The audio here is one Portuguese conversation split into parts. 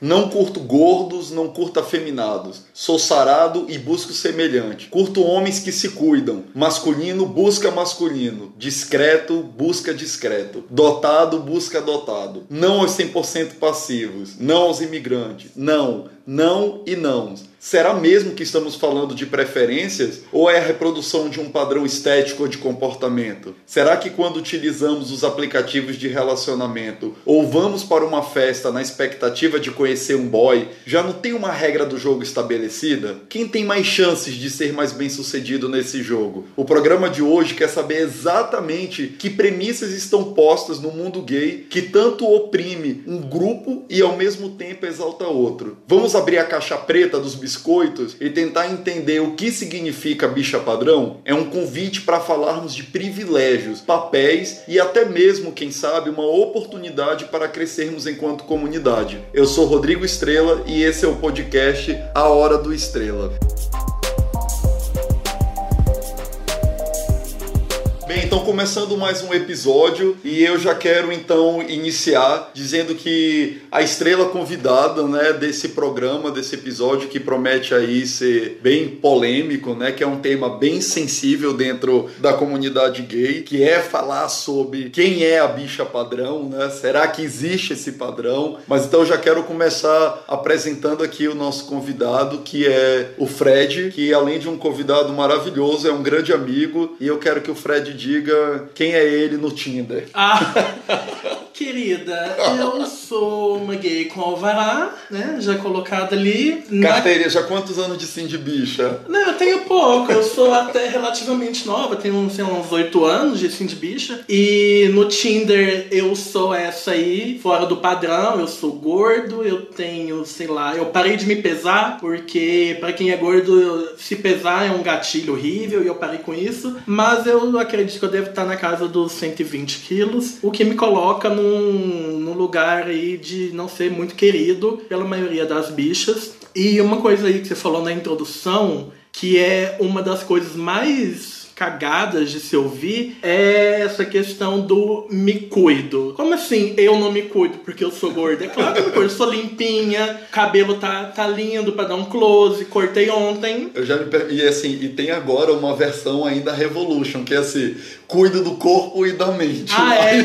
Não curto gordos, não curto afeminados. Sou sarado e busco semelhante. Curto homens que se cuidam. Masculino busca masculino. Discreto busca discreto. Dotado busca dotado. Não aos 100% passivos. Não aos imigrantes. Não, não e não. Será mesmo que estamos falando de preferências ou é a reprodução de um padrão estético ou de comportamento? Será que quando utilizamos os aplicativos de relacionamento ou vamos para uma festa na expectativa de conhecer um boy, já não tem uma regra do jogo estabelecida? Quem tem mais chances de ser mais bem sucedido nesse jogo? O programa de hoje quer saber exatamente que premissas estão postas no mundo gay que tanto oprime um grupo e ao mesmo tempo exalta outro. Vamos abrir a caixa preta dos biscoitos e tentar entender o que significa bicha padrão é um convite para falarmos de privilégios, papéis e até mesmo, quem sabe, uma oportunidade para crescermos enquanto comunidade. Eu sou Rodrigo Estrela e esse é o podcast A Hora do Estrela. Então começando mais um episódio e eu já quero então iniciar dizendo que a estrela convidada, né, desse programa, desse episódio que promete aí ser bem polêmico, né, que é um tema bem sensível dentro da comunidade gay, que é falar sobre quem é a bicha padrão, né? Será que existe esse padrão? Mas então já quero começar apresentando aqui o nosso convidado, que é o Fred, que além de um convidado maravilhoso, é um grande amigo e eu quero que o Fred diga quem é ele no Tinder. Ah, querida, eu sou uma gay com alvará, né? Já colocada ali. Carteira, já quantos anos de sim de bicha? Não, eu tenho pouco, eu sou até relativamente nova, tenho sei lá, uns 8 anos de sim de bicha. E no Tinder eu sou essa aí, fora do padrão, eu sou gordo, eu tenho, sei lá, eu parei de me pesar, porque para quem é gordo, se pesar é um gatilho horrível e eu parei com isso. Mas eu acredito que eu devo estar na casa dos 120 quilos, o que me coloca num, num lugar aí de não ser muito querido pela maioria das bichas. E uma coisa aí que você falou na introdução, que é uma das coisas mais cagadas de se ouvir é essa questão do me cuido. Como assim eu não me cuido porque eu sou gorda? É claro que eu me cuido, sou limpinha, cabelo tá, tá lindo para dar um close, cortei ontem. Eu já me. E assim, e tem agora uma versão ainda Revolution, que é assim, cuido do corpo e da mente. Ah, é?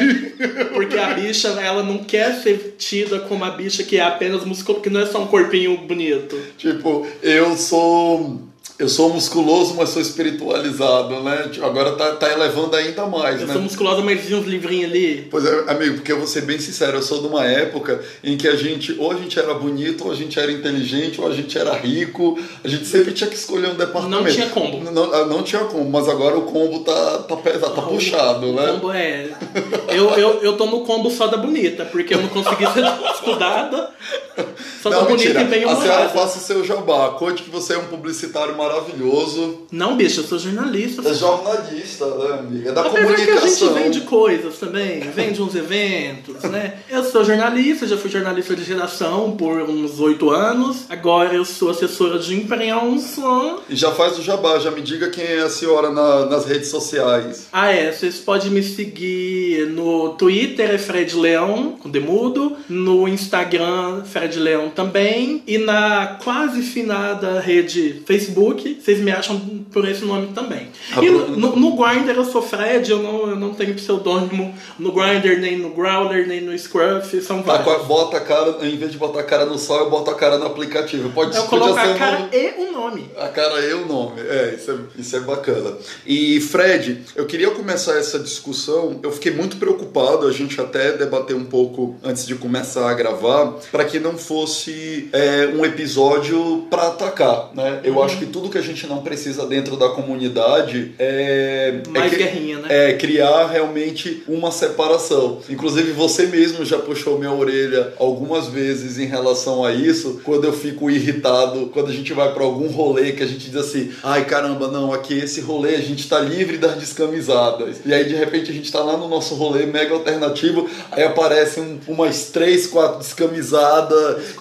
Porque a bicha, ela não quer ser tida como a bicha que é apenas músculo, que não é só um corpinho bonito. Tipo, eu sou eu sou musculoso, mas sou espiritualizado, né? Agora tá, tá elevando ainda mais, eu né? sou musculoso, mas vi uns livrinhos ali. Pois é, amigo, porque eu vou ser bem sincero, eu sou de uma época em que a gente, ou a gente era bonito, ou a gente era inteligente, ou a gente era rico, a gente sempre tinha que escolher um departamento. Não tinha combo. Não, ah, não tinha combo, mas agora o combo tá, tá pesado, tá puxado, o né? O combo é. Eu, eu, eu tô no combo só da bonita, porque eu não consegui ser estudada. Só não, da bonita mentira. e bem A senhora faça o seu jabá. Conte que você é um publicitário maravilhoso. Não, bicho, eu sou jornalista. É jornalista, né, amiga? É da Apesar que a comunicação. gente vende coisas também, vende uns eventos, né? Eu sou jornalista, já fui jornalista de geração por uns oito anos. Agora eu sou assessora de imprensa. E já faz o jabá, já me diga quem é a senhora na- nas redes sociais. Ah, é, vocês podem me seguir no Twitter, é Fred Leão, com demudo. No Instagram, Fred Leão também. E na quase finada rede Facebook, vocês me acham por esse nome também. Ah, e no, no, Grindr eu sou Fred, eu não, eu não tenho pseudônimo no Grindr, nem no Growler, nem no Scruff, são Tá, vários. bota a cara, em vez de botar a cara no sol, eu boto a cara no aplicativo. Pode Eu coloco a um cara nome- e o nome. A cara e o nome. É isso, é, isso é bacana. E Fred, eu queria começar essa discussão. Eu fiquei muito preocupado, a gente até debateu um pouco antes de começar a gravar, para que não fosse é, um episódio para atacar, né? Eu Uhum. acho que tudo que a gente não precisa dentro da comunidade é. é Mais que- guerrinha, né? é, criar realmente uma separação. Inclusive, você mesmo já puxou minha orelha algumas vezes em relação a isso, quando eu fico irritado, quando a gente vai para algum rolê que a gente diz assim: ai caramba, não, aqui esse rolê a gente tá livre das descamisadas. E aí, de repente, a gente tá lá no nosso rolê mega alternativo, aí aparecem um, umas três, quatro descamisadas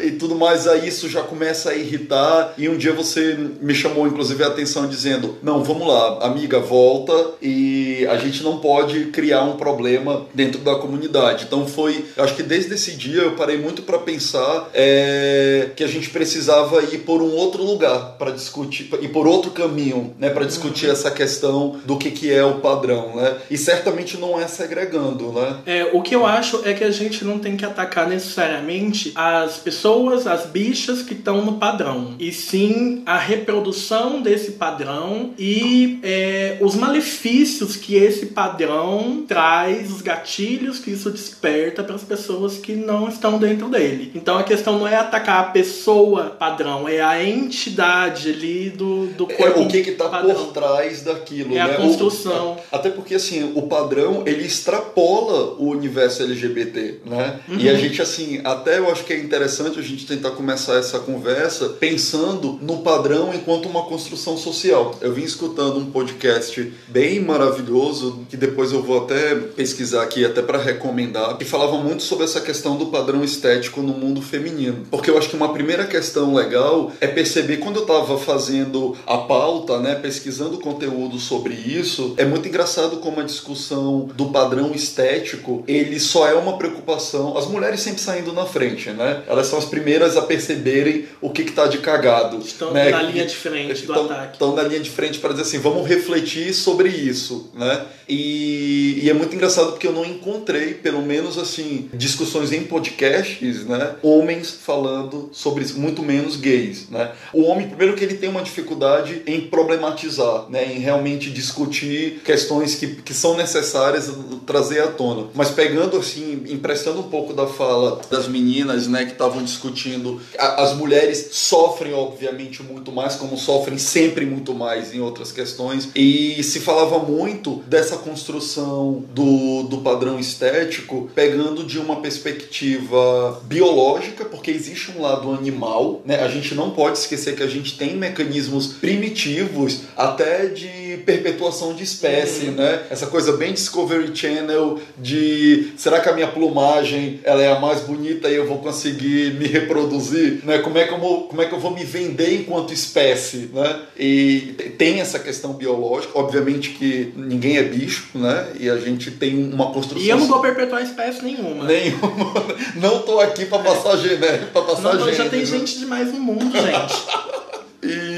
e, e tudo mais. Aí isso já começa a irritar. E um dia você me chamou, inclusive, a atenção dizendo: não, vamos lá, amiga, volta e a gente não pode criar um problema dentro da comunidade. Então foi, acho que desde esse dia eu parei muito para pensar é, que a gente precisava ir por um outro lugar para discutir e por outro caminho, né, para discutir uhum. essa questão do que que é o padrão, né? E certamente não é segregando, né? É, o que eu acho é que a gente não tem que atacar necessariamente as pessoas, as bichas que estão no padrão, e sim a reprodução desse padrão e é, os malefícios que esse padrão traz, os gatilhos que isso desperta para as pessoas que não estão dentro dele. Então a questão não é atacar a pessoa padrão, é a entidade ali do, do corpo. É o que está por trás daquilo. É né? a construção. O, até porque assim, o padrão ele extrapola o universo LGBT, né? Uhum. E a gente assim, até eu acho que é interessante a gente tentar começar essa conversa pensando no padrão enquanto uma construção social. Eu vim escutando um podcast bem maravilhoso que depois eu vou até pesquisar aqui até para recomendar, que falava muito sobre essa questão do padrão estético no mundo feminino. Porque eu acho que uma primeira questão legal é perceber quando eu estava fazendo a pauta, né, pesquisando conteúdo sobre isso, é muito engraçado como a discussão do padrão estético, ele só é uma preocupação, as mulheres sempre saindo na frente, né? Elas são as primeiras a perceberem o que está de cagado. Estão né? Na linha de frente do estão, ataque. Estão na linha de frente para dizer assim, vamos refletir sobre isso, né? E, e, é muito engraçado porque eu não encontrei, pelo menos assim, discussões em podcasts, né? Homens falando sobre isso, muito menos gays, né? O homem, primeiro que ele tem uma dificuldade em problematizar, né? Em realmente discutir questões que, que são necessárias trazer à tona. Mas pegando assim, emprestando um pouco da fala das meninas, né? Que estavam discutindo, as mulheres sofrem obviamente muito mais, como sofrem sempre muito mais em outras questões. E se falava muito dessa essa construção do, do padrão estético pegando de uma perspectiva biológica, porque existe um lado animal, né? A gente não pode esquecer que a gente tem mecanismos primitivos até de perpetuação de espécie, uhum. né? Essa coisa bem Discovery Channel de será que a minha plumagem ela é a mais bonita e eu vou conseguir me reproduzir, né? Como é que eu vou, como é que eu vou me vender enquanto espécie, né? E tem essa questão biológica, obviamente que ninguém é bicho né? E a gente tem uma construção. E eu não vou perpetuar espécie nenhuma. Nenhuma. Não tô aqui para passar né? para passar não, Já tem gente demais no mundo, gente. e,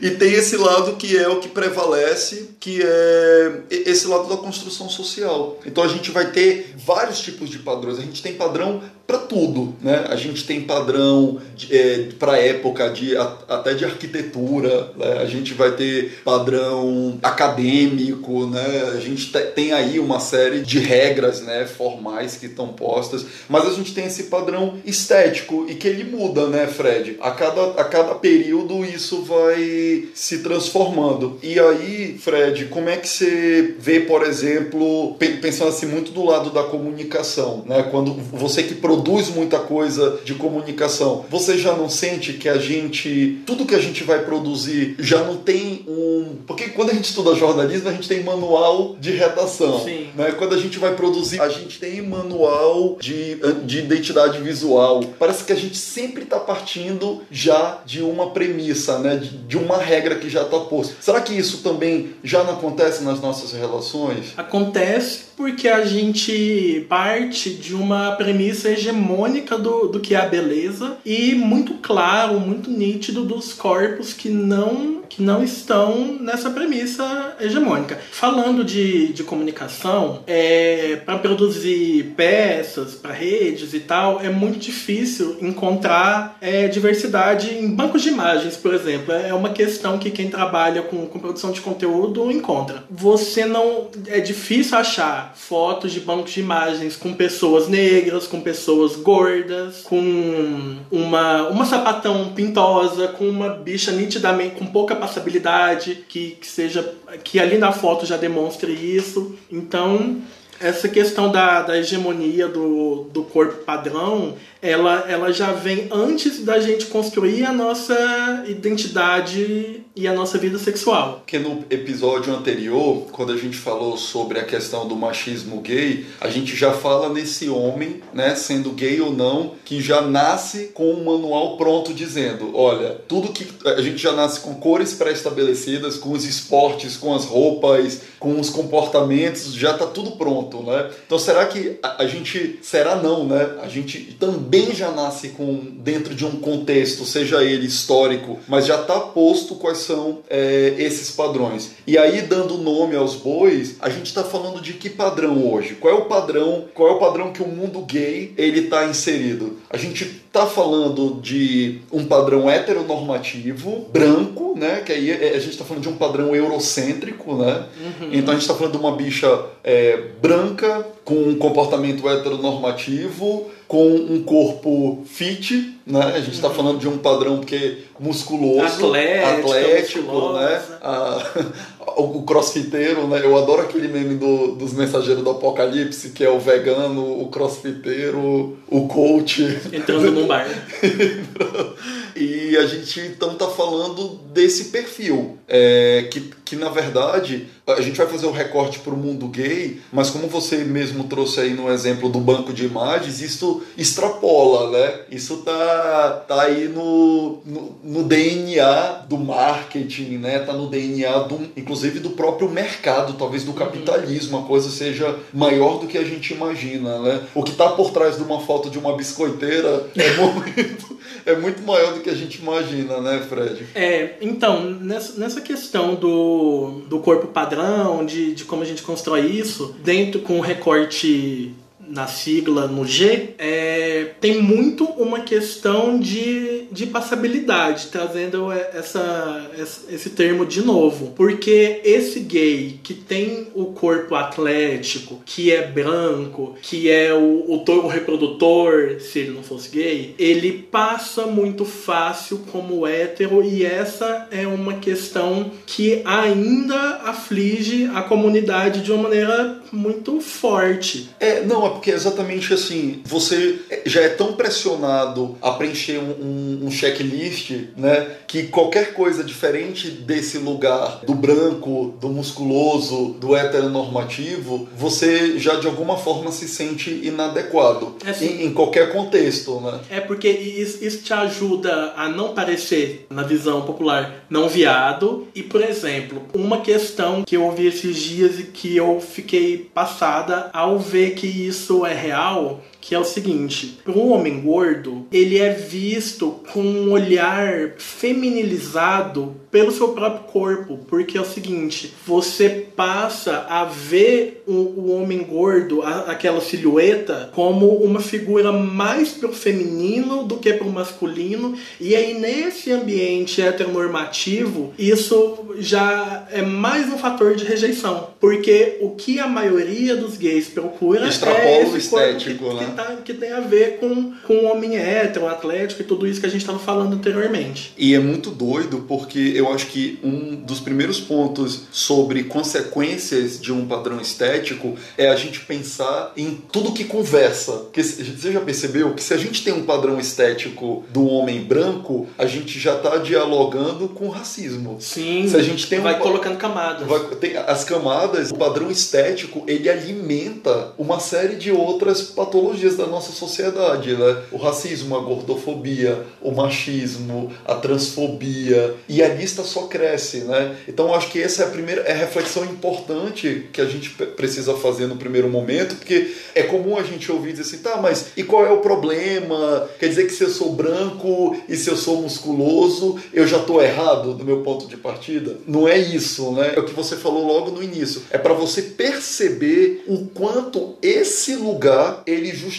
e tem esse lado que é o que prevalece, que é esse lado da construção social. Então a gente vai ter vários tipos de padrões. A gente tem padrão para tudo, né? A gente tem padrão é, para época de até de arquitetura, né? a gente vai ter padrão acadêmico, né? A gente tem aí uma série de regras, né, formais que estão postas, mas a gente tem esse padrão estético e que ele muda, né, Fred? A cada, a cada período isso vai se transformando. E aí, Fred, como é que você vê, por exemplo, pensando assim muito do lado da comunicação, né? Quando você que produz produz muita coisa de comunicação, você já não sente que a gente, tudo que a gente vai produzir já não tem um. Porque quando a gente estuda jornalismo, a gente tem manual de redação. Sim. Né? Quando a gente vai produzir, a gente tem manual de, de identidade visual. Parece que a gente sempre está partindo já de uma premissa, né? de, de uma regra que já está posta. Será que isso também já não acontece nas nossas relações? Acontece porque a gente parte de uma premissa hegemônica do, do que é a beleza e muito claro, muito nítido dos corpos que não que não estão nessa premissa hegemônica. Falando de, de comunicação, é, para produzir peças para redes e tal, é muito difícil encontrar é, diversidade em bancos de imagens, por exemplo. É uma questão que quem trabalha com, com produção de conteúdo encontra. Você não. É difícil achar fotos de bancos de imagens com pessoas negras, com pessoas gordas, com uma, uma sapatão pintosa, com uma bicha nitidamente com pouca passabilidade, que, que seja que ali na foto já demonstre isso. Então, essa questão da, da hegemonia do, do corpo padrão ela, ela já vem antes da gente construir a nossa identidade e a nossa vida sexual. Porque no episódio anterior, quando a gente falou sobre a questão do machismo gay, a gente já fala nesse homem, né, sendo gay ou não, que já nasce com um manual pronto dizendo, olha, tudo que a gente já nasce com cores pré-estabelecidas, com os esportes, com as roupas, com os comportamentos, já tá tudo pronto, né? Então será que a, a gente será não, né? A gente também já nasce com dentro de um contexto, seja ele histórico, mas já tá posto quais são é, esses padrões. E aí, dando nome aos bois, a gente está falando de que padrão hoje? Qual é o padrão? Qual é o padrão que o mundo gay ele está inserido? A gente está falando de um padrão heteronormativo, branco, né? Que aí é, a gente está falando de um padrão eurocêntrico, né? Uhum. Então a gente está falando de uma bicha é, branca com um comportamento heteronormativo com um corpo fit, né? A gente está uhum. falando de um padrão porque musculoso, atlético, atlético né? A, o crossfiteiro, né? Eu adoro aquele meme do, dos mensageiros do apocalipse, que é o vegano, o crossfiteiro, o coach. Entrando num bar. e a gente então tá falando desse perfil, é, que, que na verdade a gente vai fazer o um recorte para o mundo gay, mas como você mesmo trouxe aí no exemplo do banco de imagens, isso extrapola, né? Isso tá, tá aí no, no, no DNA do marketing, né? Tá no DNA do, inclusive do próprio mercado, talvez do capitalismo, a coisa seja maior do que a gente imagina, né? O que está por trás de uma foto de uma biscoiteira é muito, é muito maior do que a gente imagina, né, Fred? É, então, nessa, nessa questão do, do corpo padrão, de, de como a gente constrói isso, dentro com o recorte na sigla, no G, é, tem muito uma questão de, de passabilidade, trazendo essa, esse termo de novo. Porque esse gay que tem o corpo atlético, que é branco, que é o, o touro reprodutor, se ele não fosse gay, ele passa muito fácil como hétero e essa é uma questão que ainda aflige a comunidade de uma maneira muito forte. É, não, porque é exatamente assim, você já é tão pressionado a preencher um, um, um checklist, né, que qualquer coisa diferente desse lugar do branco, do musculoso, do heteronormativo, você já de alguma forma se sente inadequado é assim, em, em, qualquer contexto, né? É porque isso, isso te ajuda a não parecer, na visão popular, não viado. E, por exemplo, uma questão que eu ouvi esses dias e que eu fiquei passada ao ver que isso é real que é o seguinte: para um homem gordo, ele é visto com um olhar feminilizado pelo seu próprio corpo, porque é o seguinte, você passa a ver o, o homem gordo, a, aquela silhueta, como uma figura mais pro feminino do que pro masculino, e aí nesse ambiente heteronormativo, isso já é mais um fator de rejeição, porque o que a maioria dos gays procura Extrapola é esse estético, que, né? Que, tá, que, tem a ver com, com o homem hétero, atlético e tudo isso que a gente estava falando anteriormente. E é muito doido porque eu acho que um dos primeiros pontos sobre consequências de um padrão estético é a gente pensar em tudo que conversa. Porque você já percebeu que se a gente tem um padrão estético do homem branco, a gente já está dialogando com racismo. Sim. Se a gente tem vai um, colocando camadas. Vai, tem as camadas, o padrão estético, ele alimenta uma série de outras patologias da nossa sociedade, né? O racismo, a gordofobia, o machismo, a transfobia, e a lista só cresce, né? Então acho que essa é a primeira é a reflexão importante que a gente precisa fazer no primeiro momento, porque é comum a gente ouvir dizer assim, tá, mas e qual é o problema? Quer dizer que se eu sou branco e se eu sou musculoso, eu já estou errado do meu ponto de partida? Não é isso, né? É o que você falou logo no início. É para você perceber o quanto esse lugar ele justifica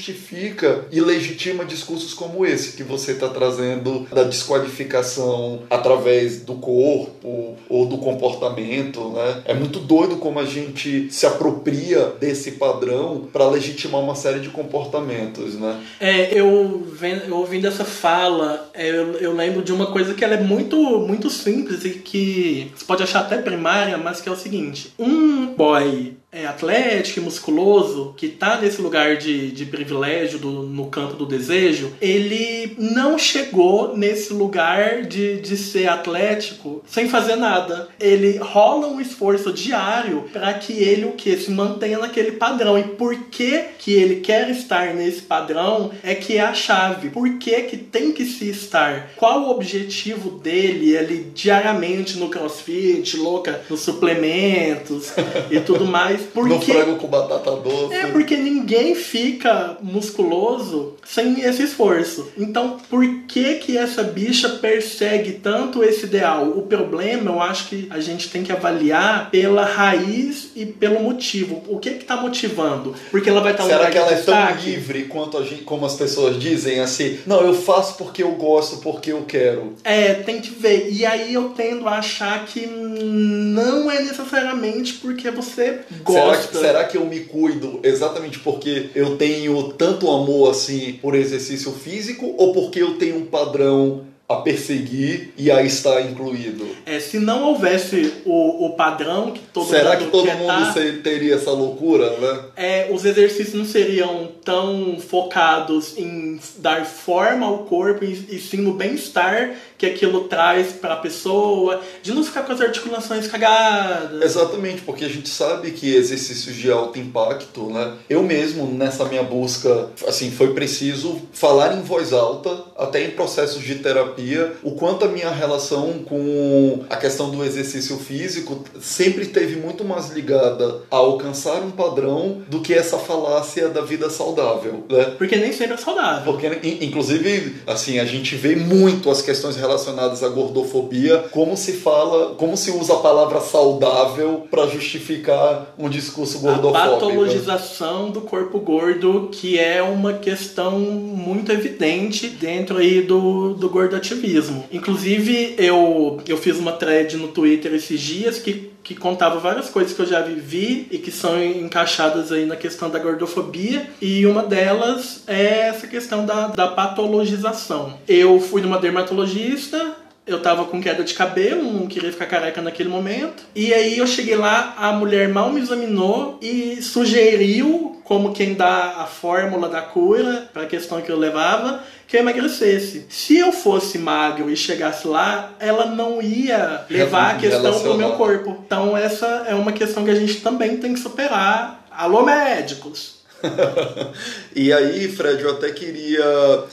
e legitima discursos como esse que você está trazendo da desqualificação através do corpo ou do comportamento, né? É muito doido como a gente se apropria desse padrão para legitimar uma série de comportamentos, né? É, eu, eu ouvindo essa fala, é, eu, eu lembro de uma coisa que ela é muito, muito simples e que você pode achar até primária, mas que é o seguinte: um boy é, atlético e musculoso, que tá nesse lugar de, de privilégio do, no campo do desejo, ele não chegou nesse lugar de, de ser atlético sem fazer nada. Ele rola um esforço diário para que ele o que se mantenha naquele padrão. E por que que ele quer estar nesse padrão é que é a chave. Por que que tem que se estar? Qual o objetivo dele ali diariamente no CrossFit, louca, nos suplementos e tudo mais? Porque... No frango com batata doce. É porque ninguém fica musculoso sem esse esforço. Então, por que que essa bicha persegue tanto esse ideal? O problema, eu acho que a gente tem que avaliar pela raiz e pelo motivo. O que que tá motivando? Porque ela vai estar tá Será que ela é tão livre quanto a gente, como as pessoas dizem assim? Não, eu faço porque eu gosto, porque eu quero. É, tem que ver. E aí eu tendo a achar que não é necessariamente porque você gosta. Será que, será que eu me cuido exatamente porque eu tenho tanto amor assim por exercício físico ou porque eu tenho um padrão a perseguir e aí está incluído. É, se não houvesse o, o padrão que todo Será mundo que todo mundo tá, teria essa loucura, né? É, os exercícios não seriam tão focados em dar forma ao corpo e, e sim no bem-estar que aquilo traz para a pessoa, de não ficar com as articulações cagadas. Exatamente, porque a gente sabe que exercícios de alto impacto, né? Eu mesmo nessa minha busca, assim, foi preciso falar em voz alta, até em processos de terapia, o quanto a minha relação com a questão do exercício físico sempre teve muito mais ligada a alcançar um padrão do que essa falácia da vida saudável, né? Porque nem sempre é saudável. Porque inclusive, assim, a gente vê muito as questões relacionadas relacionadas à gordofobia, como se fala, como se usa a palavra saudável para justificar um discurso gordofóbico. A patologização do corpo gordo, que é uma questão muito evidente dentro aí do, do gordoativismo. Inclusive, eu, eu fiz uma thread no Twitter esses dias que que contava várias coisas que eu já vivi e que são encaixadas aí na questão da gordofobia e uma delas é essa questão da, da patologização. Eu fui numa dermatologista, eu tava com queda de cabelo, não queria ficar careca naquele momento. E aí eu cheguei lá, a mulher mal me examinou e sugeriu, como quem dá a fórmula da cura para a questão que eu levava, que eu emagrecesse. Se eu fosse magro e chegasse lá, ela não ia levar a questão pro meu corpo. Então essa é uma questão que a gente também tem que superar. Alô médicos! e aí, Fred, eu até queria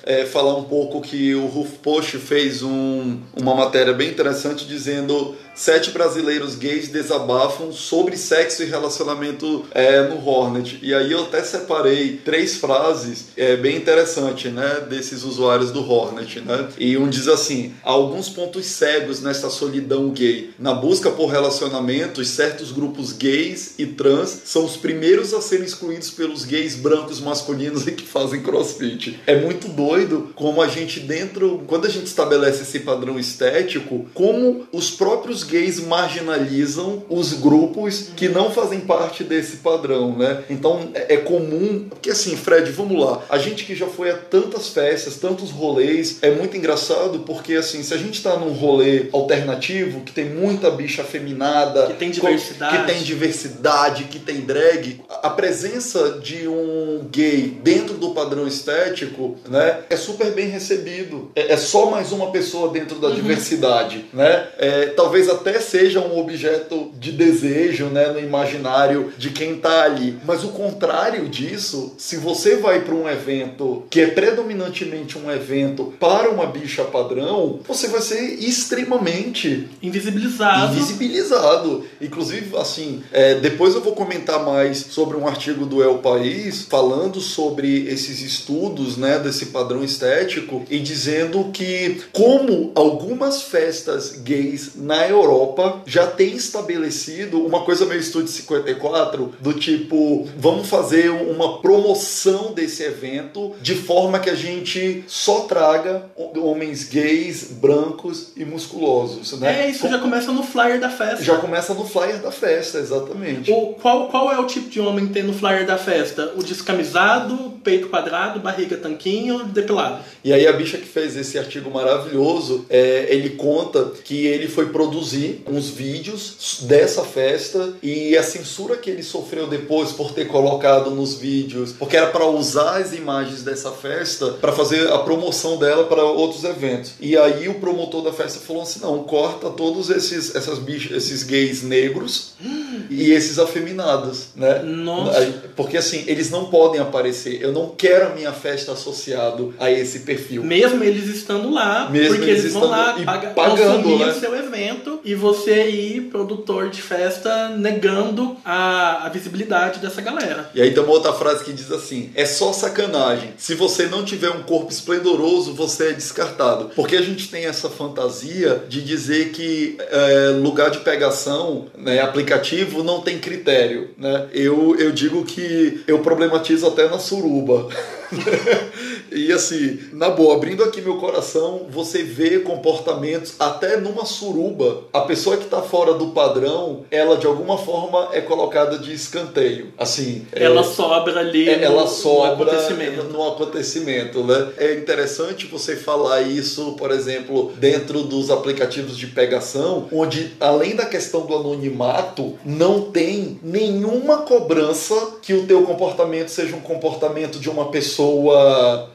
é, falar um pouco que o Ruf Post fez um, uma matéria bem interessante dizendo sete brasileiros gays desabafam sobre sexo e relacionamento é, no Hornet. E aí eu até separei três frases é, bem interessantes, né, desses usuários do Hornet, né? E um diz assim: há alguns pontos cegos nesta solidão gay. Na busca por relacionamentos, certos grupos gays e trans são os primeiros a serem excluídos pelos gays brancos masculinos e que fazem crossfit. É muito doido como a gente dentro, quando a gente estabelece esse padrão estético, como os próprios gays marginalizam os grupos que não fazem parte desse padrão, né? Então é, é comum, porque assim, Fred, vamos lá, a gente que já foi a tantas festas, tantos rolês, é muito engraçado porque assim, se a gente tá num rolê alternativo, que tem muita bicha afeminada, que tem diversidade, que tem diversidade, que tem drag, a presença de um gay dentro do padrão estético, né, é super bem recebido. É, é só mais uma pessoa dentro da uhum. diversidade, né? É, talvez até seja um objeto de desejo, né, no imaginário de quem tá ali. Mas o contrário disso, se você vai para um evento que é predominantemente um evento para uma bicha padrão, você vai ser extremamente invisibilizado. Invisibilizado. Inclusive, assim, é, depois eu vou comentar mais sobre um artigo do El País falando sobre esses estudos, né, desse padrão estético e dizendo que como algumas festas gays na Europa Europa já tem estabelecido uma coisa meio estúdio 54, do tipo, vamos fazer uma promoção desse evento de forma que a gente só traga homens gays, brancos e musculosos, né? É, isso já começa no flyer da festa. Já começa no flyer da festa, exatamente. O, qual, qual é o tipo de homem que tem no flyer da festa? O descamisado, peito quadrado, barriga tanquinho, depilado. E aí a bicha que fez esse artigo maravilhoso, é, ele conta que ele foi produzir uns vídeos dessa festa e a censura que ele sofreu depois por ter colocado nos vídeos, porque era para usar as imagens dessa festa para fazer a promoção dela para outros eventos. E aí o promotor da festa falou assim: "Não, corta todos esses essas bichas, esses gays negros e esses afeminados, né? Nossa. Porque assim, eles não podem aparecer. Eu não quero a minha festa associado a esse perfil. Mesmo eles estando lá, Mesmo porque eles eles vão lá paga, pagando, consumir né? o seu evento e você aí, produtor de festa, negando a, a visibilidade dessa galera. E aí tem uma outra frase que diz assim: é só sacanagem. Se você não tiver um corpo esplendoroso, você é descartado. Porque a gente tem essa fantasia de dizer que é, lugar de pegação, né, aplicativo, não tem critério. Né? Eu, eu digo que eu problematizo até na suruba. E assim, na boa, abrindo aqui meu coração, você vê comportamentos até numa suruba. A pessoa que tá fora do padrão, ela de alguma forma é colocada de escanteio. Assim, é- Ela sobra ali é, no, ela no sobra acontecimento. no acontecimento, né? É interessante você falar isso, por exemplo, dentro dos aplicativos de pegação, onde além da questão do anonimato, não tem nenhuma cobrança que o teu comportamento seja um comportamento de uma pessoa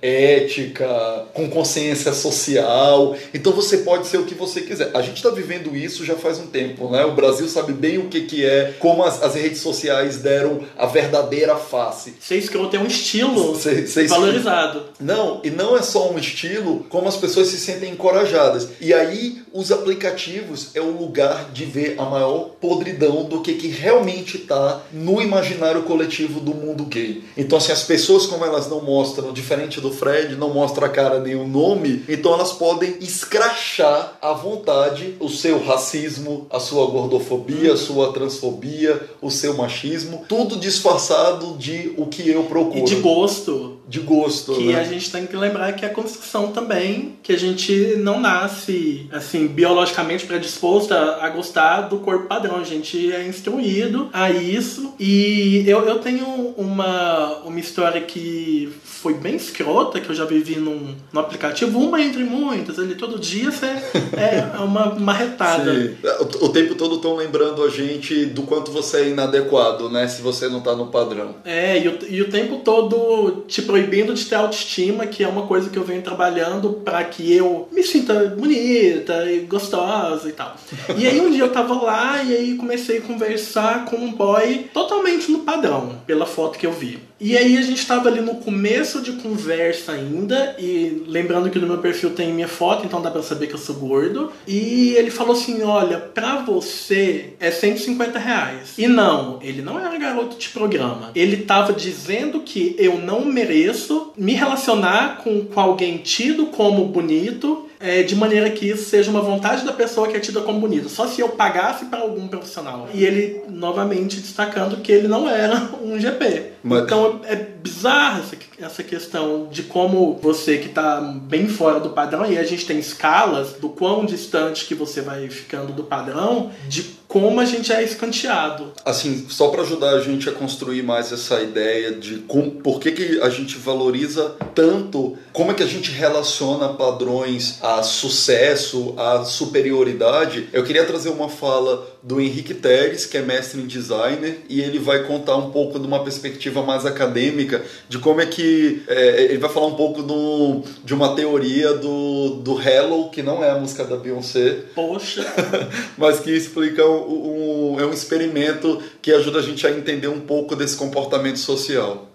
ética, com consciência social. Então você pode ser o que você quiser. A gente está vivendo isso já faz um tempo, né? O Brasil sabe bem o que, que é, como as, as redes sociais deram a verdadeira face. Ser escroto é um estilo Ser- ser valorizado. Não, e não é só um estilo, como as pessoas se sentem encorajadas. E aí, os aplicativos é o lugar de ver a maior podridão do que, que realmente está no imaginário coletivo do mundo gay. Então, assim, as pessoas, como elas não mostram, diferente do Fred, não mostra a cara nem o nome, então elas podem escrachar à vontade o seu racismo, a sua gordofobia, a sua transfobia, o seu machismo, tudo disfarçado de o que eu procuro. E de gosto. De gosto, Que né? a gente tem que lembrar que é a construção também, que a gente não nasce, assim, biologicamente predisposto a, a gostar do corpo padrão. A gente é instruído a isso. E eu, eu tenho uma, uma história que foi bem escrota, que eu já vivi num, num aplicativo, uma entre muitas. Ali todo dia você é uma marretada. Sim. O, o tempo todo estão lembrando a gente do quanto você é inadequado, né? Se você não tá no padrão. É, e o, e o tempo todo te proibindo de ter autoestima, que é uma coisa que eu venho trabalhando pra que eu me sinta bonita e gostosa e tal. E aí um dia eu tava lá e aí comecei a conversar com um boy totalmente no padrão, pela foto que eu vi. E aí a gente tava ali no começo de conversa ainda, e lembrando que no meu perfil tem minha foto, então dá pra saber que eu sou gordo. E ele falou assim: olha, pra você é 150 reais. E não, ele não era garoto de programa. Ele tava dizendo que eu não mereço me relacionar com, com alguém tido como bonito. é, de maneira que isso seja uma vontade da pessoa que é tida como bonita, só se eu pagasse para algum profissional. E ele novamente destacando que ele não era um GP. Mas- Então é bizarra essa, essa questão de como você que tá bem fora do padrão, e a gente tem escalas do quão distante que você vai ficando do padrão, de como a gente é escanteado. Assim, só para ajudar a gente a construir mais essa ideia de com, por que, que a gente valoriza tanto, como é que a gente relaciona padrões a sucesso, a superioridade, eu queria trazer uma fala do Henrique Teres, que é mestre em designer, e ele vai contar um pouco de uma perspectiva mais acadêmica de como é que. é, ele vai falar um pouco do, de uma teoria do, do Hello, que não é a música da Beyoncé, Poxa, mas que explica um, um- é um experimento que ajuda a gente a entender um pouco desse comportamento social.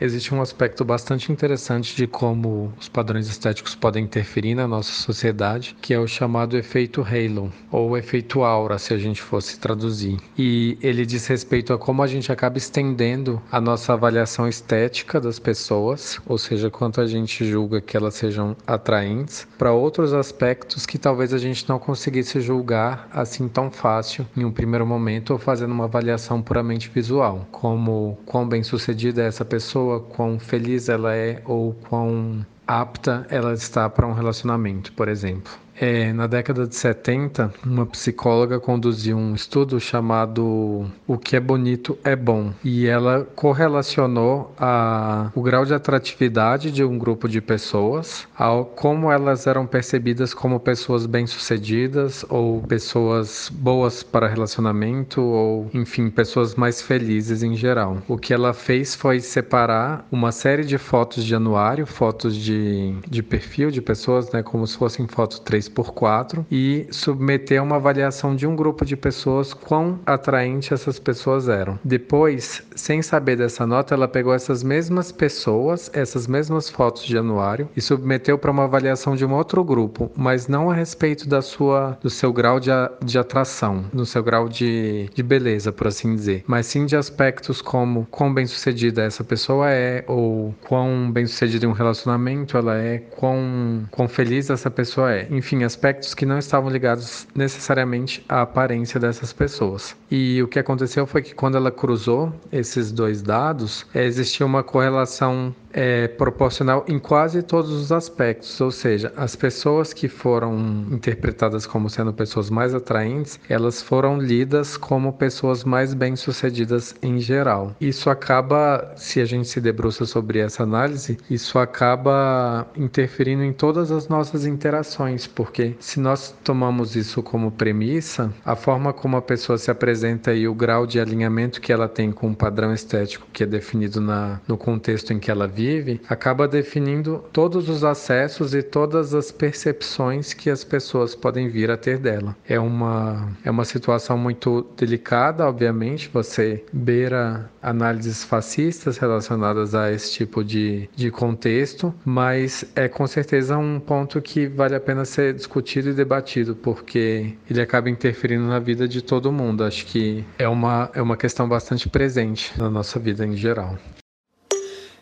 Existe um aspecto bastante interessante de como os padrões estéticos podem interferir na nossa sociedade, que é o chamado efeito halo, ou efeito aura, se a gente fosse traduzir. E ele diz respeito a como a gente acaba estendendo a nossa avaliação estética das pessoas, ou seja, quanto a gente julga que elas sejam atraentes, para outros aspectos que talvez a gente não conseguisse julgar assim tão fácil em um primeiro momento ou fazendo uma avaliação puramente visual, como quão bem sucedida é essa pessoa, quão feliz ela é ou quão apta ela está para um relacionamento, por exemplo. É, na década de 70, uma psicóloga conduziu um estudo chamado O que é bonito é bom. E ela correlacionou a, o grau de atratividade de um grupo de pessoas ao como elas eram percebidas como pessoas bem-sucedidas ou pessoas boas para relacionamento ou, enfim, pessoas mais felizes em geral. O que ela fez foi separar uma série de fotos de anuário, fotos de, de perfil de pessoas, né, como se fossem fotos 3x4 e submeter a uma avaliação de um grupo de pessoas quão atraente essas pessoas eram. Depois, sem saber dessa nota, ela pegou essas mesmas pessoas, essas mesmas fotos de anuário e submeteu para uma avaliação de um outro grupo, mas não a respeito da sua do seu grau de, de atração, no seu grau de, de beleza, por assim dizer, mas sim de aspectos como quão bem-sucedida essa pessoa é ou quão bem-sucedida em um relacionamento ela é, quão, quão feliz essa pessoa é. Enfim, aspectos que não estavam ligados necessariamente à aparência dessas pessoas. E o que aconteceu foi que quando ela cruzou esses dois dados, existia uma correlação é proporcional em quase todos os aspectos, ou seja, as pessoas que foram interpretadas como sendo pessoas mais atraentes, elas foram lidas como pessoas mais bem-sucedidas em geral. Isso acaba, se a gente se debruça sobre essa análise, isso acaba interferindo em todas as nossas interações, porque se nós tomamos isso como premissa, a forma como a pessoa se apresenta e o grau de alinhamento que ela tem com o padrão estético que é definido na, no contexto em que ela vive, acaba definindo todos os acessos e todas as percepções que as pessoas podem vir a ter dela. É uma, é uma situação muito delicada, obviamente, você beira análises fascistas relacionadas a esse tipo de, de contexto, mas é com certeza um ponto que vale a pena ser discutido e debatido, porque ele acaba interferindo na vida de todo mundo. Acho que é uma, é uma questão bastante presente na nossa vida em geral.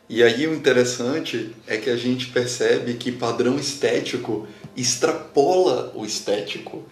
E aí o interessante é que a gente percebe que padrão estético extrapola o estético.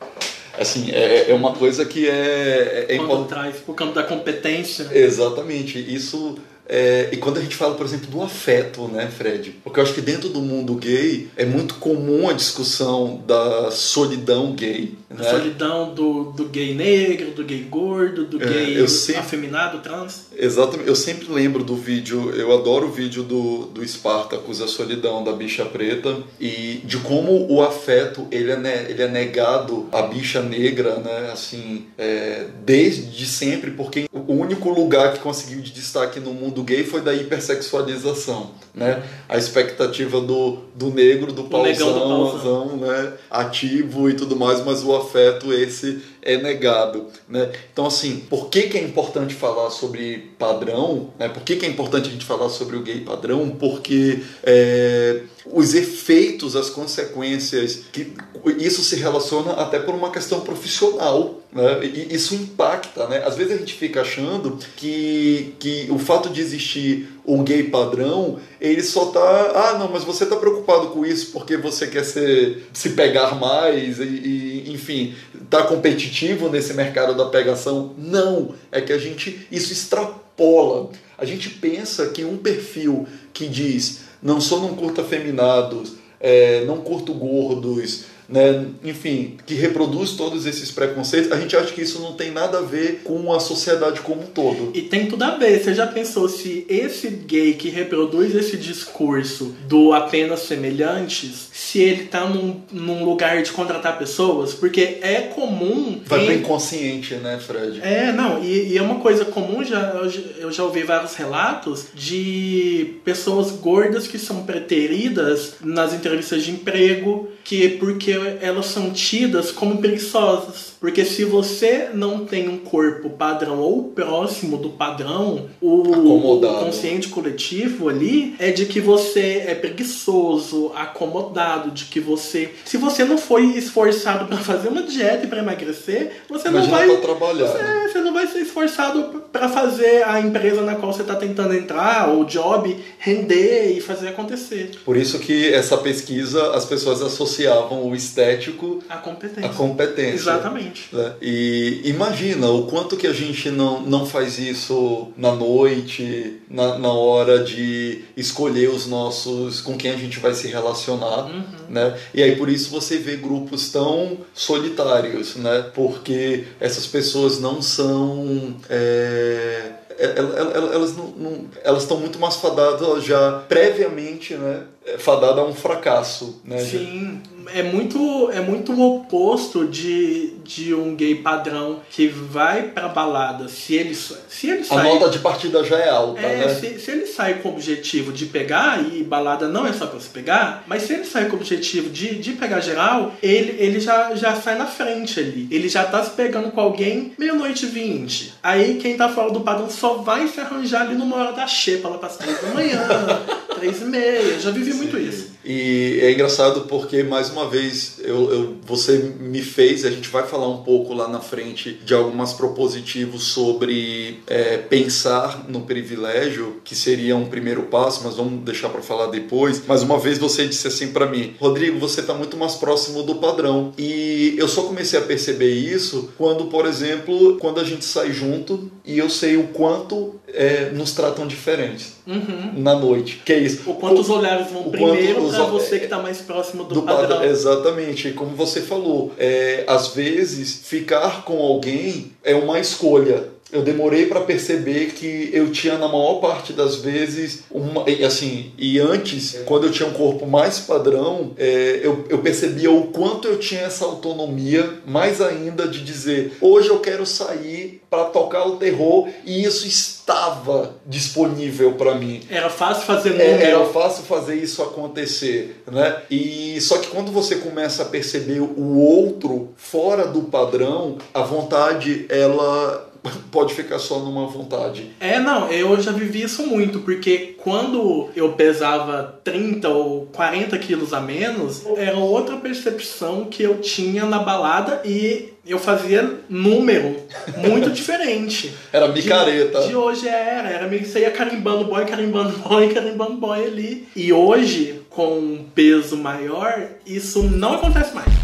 Assim, é, é uma coisa que é... é Quando traz pro campo da competência. Exatamente. Isso é, e quando a gente fala, por exemplo, do afeto, né, Fred? Porque eu acho que dentro do mundo gay é muito comum a discussão da solidão gay. Né? Solidão do, do gay negro, do gay gordo, do é, gay sempre, afeminado, trans. Exatamente. Eu sempre lembro do vídeo, eu adoro o vídeo do, do Spartacus, a solidão da bicha preta, e de como o afeto ele é, ele é negado à bicha negra, né? Assim, é, desde sempre, porque o único lugar que conseguiu de destaque no mundo gay foi da hipersexualização, né? A expectativa do, do negro, do pauzão, né? Ativo e tudo mais, mas o afeto esse é negado, né? Então assim, por que, que é importante falar sobre padrão? Né? Por que, que é importante a gente falar sobre o gay padrão? Porque é, os efeitos, as consequências, que isso se relaciona até por uma questão profissional, né? E isso impacta, né? Às vezes a gente fica achando que, que o fato de existir o gay padrão, ele só tá, ah, não, mas você tá preocupado com isso porque você quer ser, se pegar mais e, e enfim, tá competitivo nesse mercado da pegação. Não, é que a gente isso extrapola. A gente pensa que um perfil que diz não sou não curto afeminados, é, não curto gordos, né, enfim, que reproduz todos esses preconceitos, a gente acha que isso não tem nada a ver com a sociedade como um todo. E tem tudo a ver. Você já pensou se esse gay que reproduz esse discurso do apenas semelhantes, se ele tá num, num lugar de contratar pessoas? Porque é comum. Vai em... pro inconsciente, né, Fred? É, não, e, e é uma coisa comum, já, eu já ouvi vários relatos de pessoas gordas que são preteridas nas entrevistas de emprego, que porque elas são tidas como preguiçosas. Porque se você não tem um corpo padrão ou próximo do padrão, o, o consciente coletivo ali é de que você é preguiçoso, acomodado, de que você. Se você não foi esforçado para fazer uma dieta e para emagrecer, você Imagina não vai. trabalhar. Você, né? você não vai ser esforçado para fazer a empresa na qual você está tentando entrar, ou o job, render e fazer acontecer. Por isso que essa pesquisa as pessoas associavam o estético A competência. a competência. Exatamente. né? E imagina o quanto que a gente não, não faz isso na noite, na, na hora de escolher os nossos. com quem a gente vai se relacionar. Uhum. Né? E aí por isso você vê grupos tão solitários, né? Porque essas pessoas não são. é, el- elas não, não- elas estão muito mais fadadas já previamente, né? Fadada a um fracasso, né? Sim, é muito, é muito o oposto de, de um gay padrão que vai pra balada. Se ele, se ele A sai. nota de partida já é alta, É, né? se, se ele sai com o objetivo de pegar, e balada não é só pra se pegar, mas se ele sai com o objetivo de, de pegar geral, ele, ele já, já sai na frente ali. Ele já tá se pegando com alguém meia-noite e vinte. Aí quem tá fora do padrão só vai se arranjar ali numa hora da xepa, lá pras três da manhã, três e meia. Já vivi muito isso. E é engraçado porque, mais uma vez, eu, eu- você me fez, a gente vai falar um pouco lá na frente de algumas propositivos sobre é, pensar no privilégio, que seria um primeiro passo, mas vamos deixar para falar depois. Mais uma vez você disse assim para mim, Rodrigo, você está muito mais próximo do padrão. E eu só comecei a perceber isso quando, por exemplo, quando a gente sai junto e eu sei o quanto é, nos tratam diferentes Uhum. na noite. Que é isso? O quanto os olhares vão o primeiro pra ol- você que tá mais próximo do, do padrão. padrão. Exatamente, como você falou, é, às vezes ficar com alguém é uma escolha. Eu demorei para perceber que eu tinha na maior parte das vezes uma, e, assim e antes quando eu tinha um corpo mais padrão é, eu, eu percebia o quanto eu tinha essa autonomia mais ainda de dizer hoje eu quero sair para tocar o terror e isso estava disponível para mim Era fácil fazer é, número. era fácil fazer isso acontecer, né? E só que quando você começa a perceber o outro fora do padrão, a vontade ela pode ficar só numa vontade. É, não, eu já vivi isso muito, porque quando eu pesava 30 ou 40 quilos a menos, era outra percepção que eu tinha na balada e eu fazia número muito diferente. Era De- micareta. De, hoje era, era meio que você ia carimbando boy, carimbando boy, carimbando boy ali. E hoje, com um peso maior, isso não acontece mais.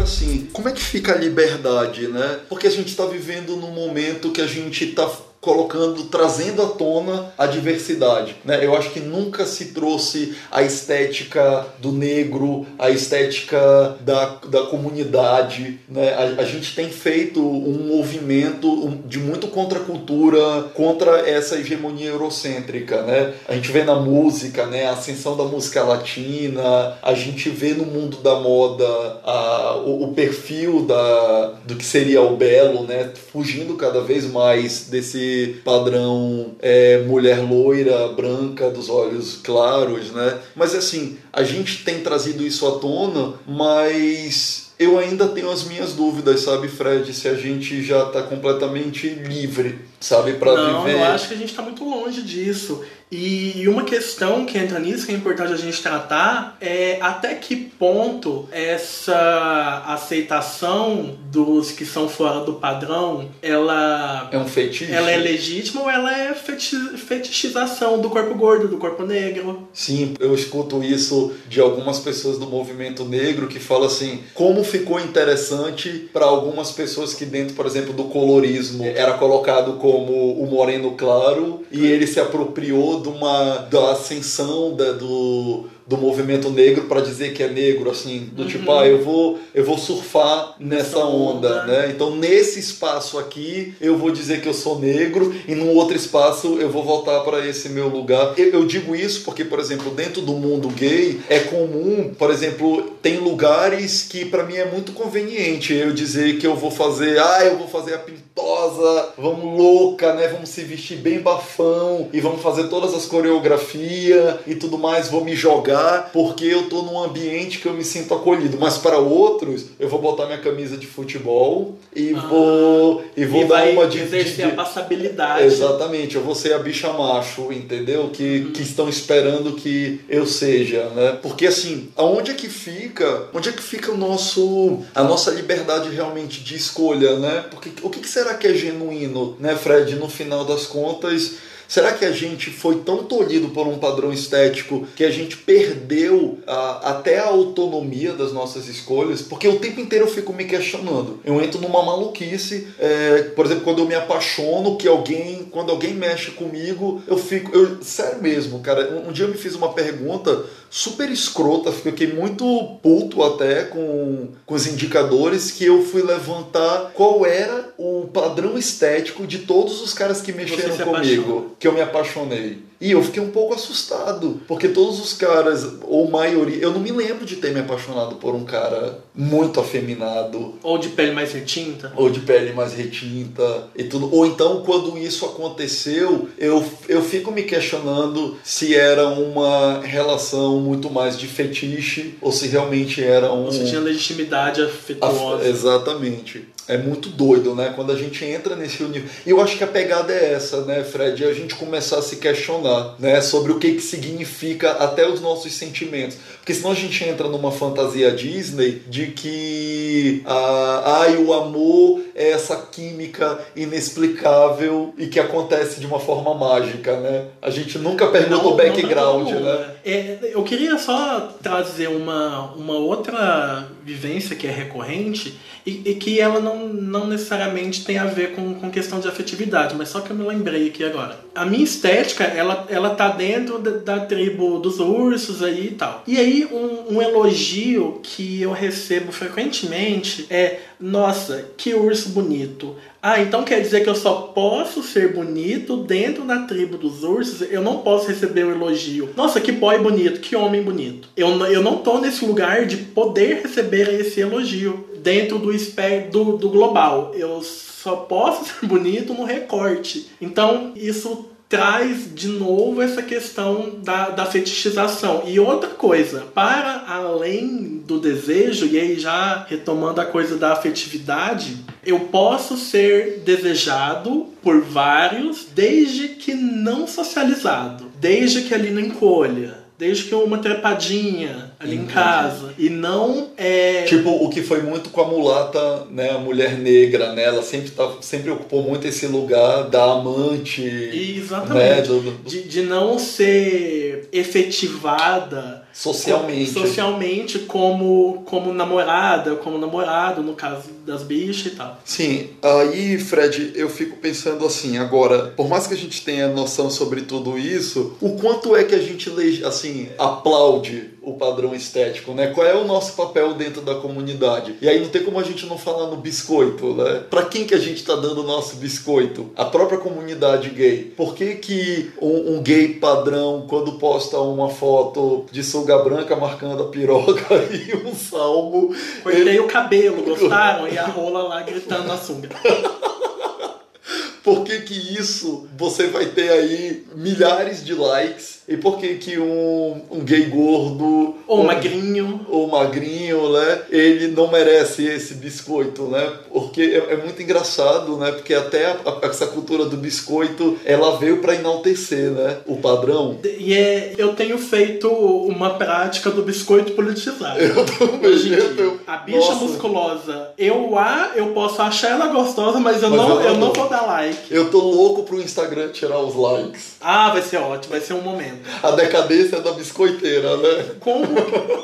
Agora sim, como é que fica a liberdade, né? Porque a gente está vivendo num momento que a gente está colocando, trazendo à tona a diversidade, né? Eu acho que nunca se trouxe a estética do negro, a estética da, da comunidade, né? A, a gente tem feito um movimento de muito contracultura contra essa hegemonia eurocêntrica, né? A gente vê na música, né? A ascensão da música latina, a gente vê no mundo da moda a, o, o perfil da, do que seria o belo, né? Fugindo cada vez mais desse padrão é, mulher loira, branca, dos olhos claros, né? Mas assim, a gente tem trazido isso à tona, mas eu ainda tenho as minhas dúvidas, sabe, Fred, se a gente já está completamente livre, sabe, para Não, viver. eu acho que a gente está muito longe disso. E uma questão que entra nisso, que é importante a gente tratar, é até que ponto essa aceitação dos que são fora do padrão, ela, É um fetiche? ela é legítima ou ela é feti- fetichização do corpo gordo, do corpo negro? Sim, eu escuto isso de algumas pessoas do movimento negro que falam assim, como ficou interessante para algumas pessoas que dentro, por exemplo, do colorismo era colocado como o moreno claro e ele se apropriou de uma da ascensão da, do do movimento negro para dizer que é negro assim do Uhum. tipo ah eu vou eu vou surfar nessa Nessa onda, onda. né então nesse espaço aqui eu vou dizer que eu sou negro e num outro espaço eu vou voltar para esse meu lugar eu, eu digo isso porque por exemplo dentro do mundo gay é comum por exemplo tem lugares que para mim é muito conveniente eu dizer que eu vou fazer ah eu vou fazer a pintosa vamos louca né vamos se vestir bem bafão e vamos fazer todas as coreografias e tudo mais vou me jogar porque eu tô num ambiente que eu me sinto acolhido mas para outros eu vou botar minha camisa de futebol e Ah. vou e vou e dar vai uma de, de, a passabilidade. Exatamente, eu vou ser a bicha macho, entendeu? Que, que estão esperando que eu seja, né? Porque assim, aonde é que fica, onde é que fica o nosso, a nossa liberdade realmente de escolha, né? Porque o que que será que é genuíno, né, Fred? No final das contas, Será que a gente foi tão tolhido por um padrão estético que a gente perdeu a, até a autonomia das nossas escolhas? Porque o tempo inteiro eu fico me questionando. Eu entro numa maluquice, é, por exemplo, quando eu me apaixono, que alguém, quando alguém mexe comigo, eu fico, eu, sério mesmo, cara. Um, um dia eu me fiz uma pergunta super escrota, fiquei muito puto até com, com os indicadores que eu fui levantar qual era o padrão estético de todos os caras que mexeram comigo, que eu me apaixonei. E eu fiquei um pouco assustado, porque todos os caras, ou maioria, eu não me lembro de ter me apaixonado por um cara muito afeminado. Ou de pele mais retinta. Ou de pele mais retinta e tudo. Ou então, quando isso aconteceu, eu, eu fico me questionando se era uma relação muito mais de fetiche ou se realmente era um. Você tinha legitimidade afetuosa. Exatamente é muito doido, né? Quando a gente entra nesse universo. E eu acho que a pegada é essa, né, Fred? A gente começar a se questionar, né? Sobre o que, que significa até os nossos sentimentos. Porque senão a gente entra numa fantasia Disney de que ah, ai, o amor é essa química inexplicável e que acontece de uma forma mágica, né? A gente nunca pergunta o background, não, não, não, né? É, eu queria só trazer uma, uma outra vivência que é recorrente e, e, que ela não, não necessariamente tem a ver com, com questão de afetividade, mas só que eu me lembrei aqui agora. A minha estética, ela, ela tá dentro da, da tribo dos ursos aí e tal. E aí, um, um elogio que eu recebo frequentemente é: nossa, que urso bonito. Ah, então quer dizer que eu só posso ser bonito dentro da tribo dos ursos? Eu não posso receber um elogio. Nossa, que boy bonito, que homem bonito. Eu, eu não tô nesse lugar de poder receber esse elogio dentro do, do, do global. Eu só posso ser bonito no recorte. Então, isso traz de novo essa questão da, da fetichização. E outra coisa, para além do desejo, e aí já retomando a coisa da afetividade, eu posso ser desejado por vários desde que não socializado, desde que ali não encolha, desde que uma trepadinha ali Entendi. em casa. E não é. Tipo, o que foi muito com a mulata, né? A mulher negra, né? Ela sempre, tá, sempre ocupou muito esse lugar da amante. Exatamente. Né? Do... De, de não ser efetivada socialmente. Socialmente como como namorada como namorado no caso das bichas e tal. Sim aí Fred eu fico pensando assim agora por mais que a gente tenha noção sobre tudo isso o quanto é que a gente assim aplaude o padrão estético, né? Qual é o nosso papel dentro da comunidade? E aí não tem como a gente não falar no biscoito, né? Para quem que a gente tá dando o nosso biscoito? A própria comunidade gay. Por que que um, um gay padrão quando posta uma foto de sunga branca marcando a piroca e um salmo, cortei ele... o cabelo, gostaram? e a rola lá gritando na sunga. Por que que isso você vai ter aí milhares de likes e por que que um, um gay gordo ou magrinho ou magrinho, né, ele não merece esse biscoito, né? Porque é, é muito engraçado, né? Porque até a, a, essa cultura do biscoito, ela veio para enaltecer, né, o padrão. E é, eu tenho feito uma prática do biscoito politizado. Eu também. Hoje eu, a bicha nossa. musculosa, eu a, eu posso achar ela gostosa, mas eu mas não, eu, eu não vou dar like. Eu tô louco pro Instagram tirar os likes. Ah, vai ser ótimo, vai ser um momento. A decadência da biscoiteira, né? Como?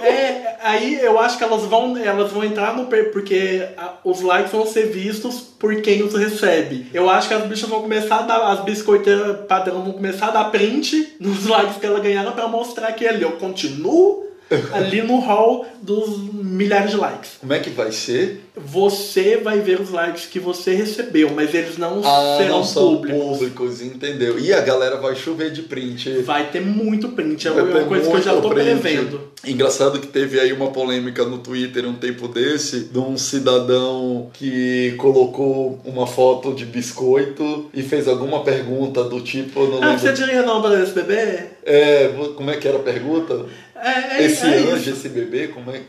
É, aí eu acho que elas vão, elas vão entrar no. Porque os likes vão ser vistos por quem os recebe. Eu acho que as bichas vão começar a dar. As biscoiteiras padrão vão começar a dar print nos likes que ela ganharam pra mostrar que ali eu continuo ali no hall dos milhares de likes. Como é que vai ser? Você vai ver os likes que você recebeu, mas eles não ah, serão não são públicos. públicos. entendeu? E a galera vai chover de print. Vai ter muito print, é uma coisa que eu já tô print. prevendo. Engraçado que teve aí uma polêmica no Twitter um tempo desse de um cidadão que colocou uma foto de biscoito e fez alguma pergunta do tipo. ah, lembro... você diria não para esse bebê? É, como é que era a pergunta? É, é, esse é anjo, esse bebê, como é?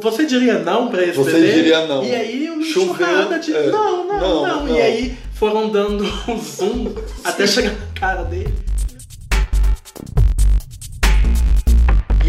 Você diria não pra esse Você bebê? Você diria não. E aí o Choveu, de é. não, não, não, não, não, E aí foram dando um zoom até chegar na cara dele.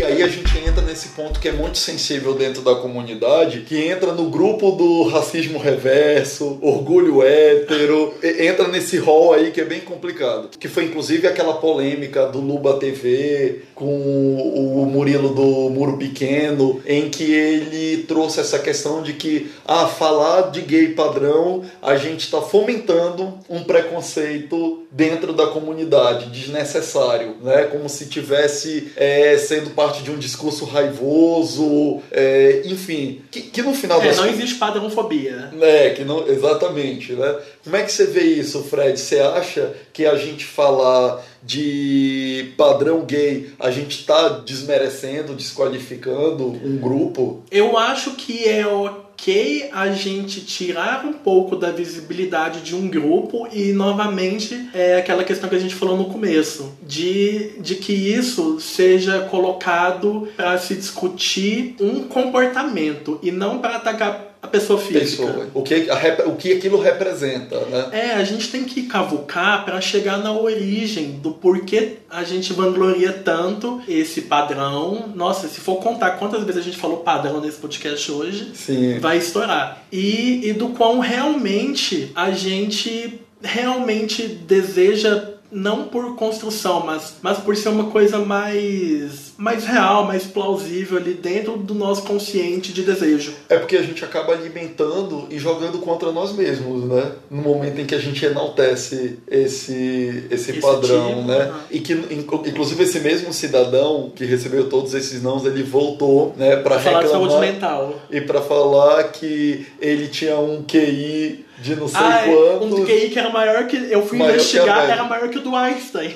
Aí a gente entra nesse ponto que é muito sensível dentro da comunidade, que entra no grupo do racismo reverso, orgulho hétero, entra nesse rol aí que é bem complicado. Que foi inclusive aquela polêmica do Luba TV com o Murilo do Muro Pequeno, em que ele trouxe essa questão de que, ah, falar de gay padrão, a gente está fomentando um preconceito dentro da comunidade, desnecessário, né? Como se tivesse é, sendo parte de um discurso raivoso, é, enfim, que, que, no final é, das não existe padrãofobia. É, que não, exatamente, né? Como é que você vê isso, Fred? Você acha que a gente falar de padrão gay, a gente está desmerecendo, desqualificando um grupo? Eu acho que é ok a gente tirar um pouco da visibilidade de um grupo e novamente é aquela questão que a gente falou no começo, de, de que isso seja colocado para se discutir um comportamento e não para atacar a pessoa física. Pessoa. O, que, a, o que aquilo representa, né? É, a gente tem que cavucar para chegar na origem do porquê a gente vangloria tanto esse padrão. Nossa, se for contar quantas vezes a gente falou padrão nesse podcast hoje, Sim. vai estourar. E, e do quão realmente a gente realmente deseja não por construção, mas, mas por ser uma coisa mais, mais real, mais plausível ali dentro do nosso consciente de desejo. É porque a gente acaba alimentando e jogando contra nós mesmos, né? No momento em que a gente enaltece esse, esse, esse padrão, tipo, né? Uhum. E que, inclusive, esse mesmo cidadão que recebeu todos esses nãos, ele voltou, né, para reclamar. Falar de saúde mental. E para falar que ele tinha um QI de não sei ah, quanto. Um QI que era maior que. Eu fui investigar, era maior que o do Einstein.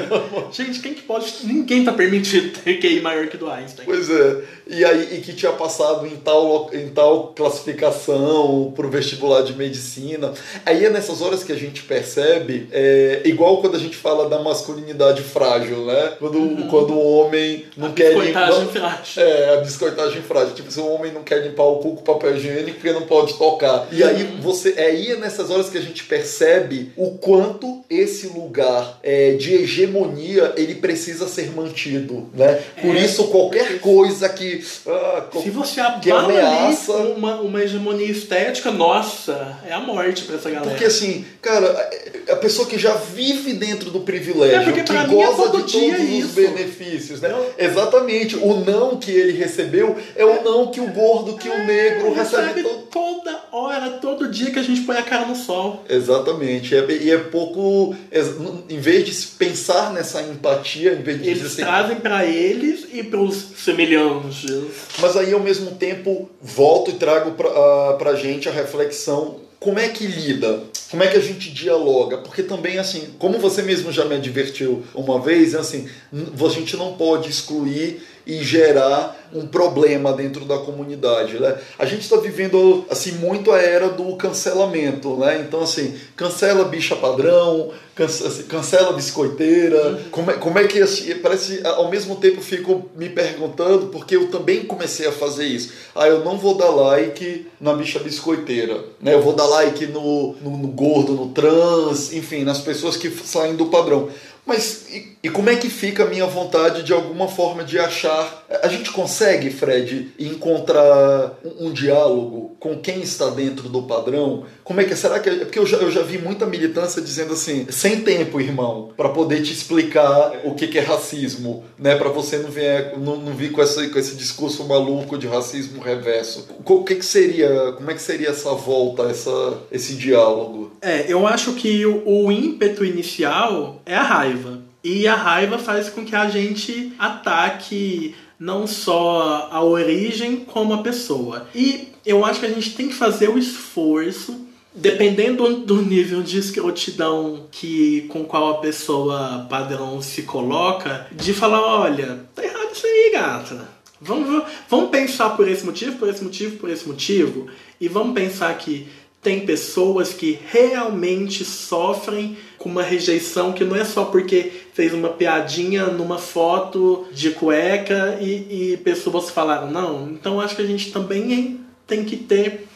Gente, quem que pode. Ninguém tá permitido QI maior que o do Einstein. Pois é. E aí, e que tinha passado em tal, em tal classificação pro vestibular de medicina. Aí é nessas horas que a gente percebe, é, igual quando a gente fala da masculinidade frágil, né? Quando, uhum. quando o homem não a quer limpar. frágil. É, a biscoitagem frágil. Tipo, se o homem não quer limpar o cu com papel higiênico porque não pode tocar. E aí uhum. você é aí nessas horas que a gente percebe o quanto esse lugar é, de hegemonia ele precisa ser mantido, né? Por é, isso qualquer coisa que ah, se você abala ameaça uma, uma hegemonia estética, nossa, é a morte para essa galera. Porque assim, cara, a pessoa que já vive dentro do privilégio, é que é goza de todos os benefícios, né? Exatamente. O não que ele recebeu é o não que o gordo, que o é, negro recebe todo... toda hora, todo dia que a gente põe a cara no sol. Exatamente. E é, pouco. Em vez de pensar nessa empatia, em vez de eles assim, trazem para eles e para os semelhantes. Mas aí ao mesmo tempo volto e trago para pra gente a reflexão como é que lida? Como é que a gente dialoga? Porque também, assim, como você mesmo já me advertiu uma vez, assim, a gente não pode excluir e gerar um problema dentro da comunidade, né? A gente está vivendo assim muito a era do cancelamento, né? Então assim, cancela bicha padrão, assim, cancela biscoiteira. Uhum. Como é, como é que assim, parece ao mesmo tempo fico me perguntando porque eu também comecei a fazer isso. Ah, eu não vou dar like na bicha biscoiteira, né? Eu vou dar like no, no, no gordo, no trans, enfim, nas pessoas que saem do padrão. Mas e, e, como é que fica a minha vontade de alguma forma de achar? A gente consegue, Fred, encontrar um, um diálogo com quem está dentro do padrão? Como é que é? Será que. É, porque eu já, eu já vi muita militância dizendo assim: sem tempo, irmão, para poder te explicar o que, que é racismo, né? Para você não vir, não, não vir com, essa, com esse discurso maluco de racismo reverso. O que, que seria. Como é que seria essa volta, essa, esse diálogo? É, eu acho que o, o ímpeto inicial é a raiva raiva. E a raiva faz com que a gente ataque não só a origem como a pessoa. E eu acho que a gente tem que fazer o esforço, dependendo do nível de escrotidão que, com qual a pessoa padrão se coloca, de falar, olha, tá errado isso aí, gata. Vamos, vamos pensar por esse motivo, por esse motivo, por esse motivo, e vamos pensar que tem pessoas que realmente sofrem com uma rejeição que não é só porque fez uma piadinha numa foto de cueca e, e pessoas falaram não. Então acho que a gente também tem que ter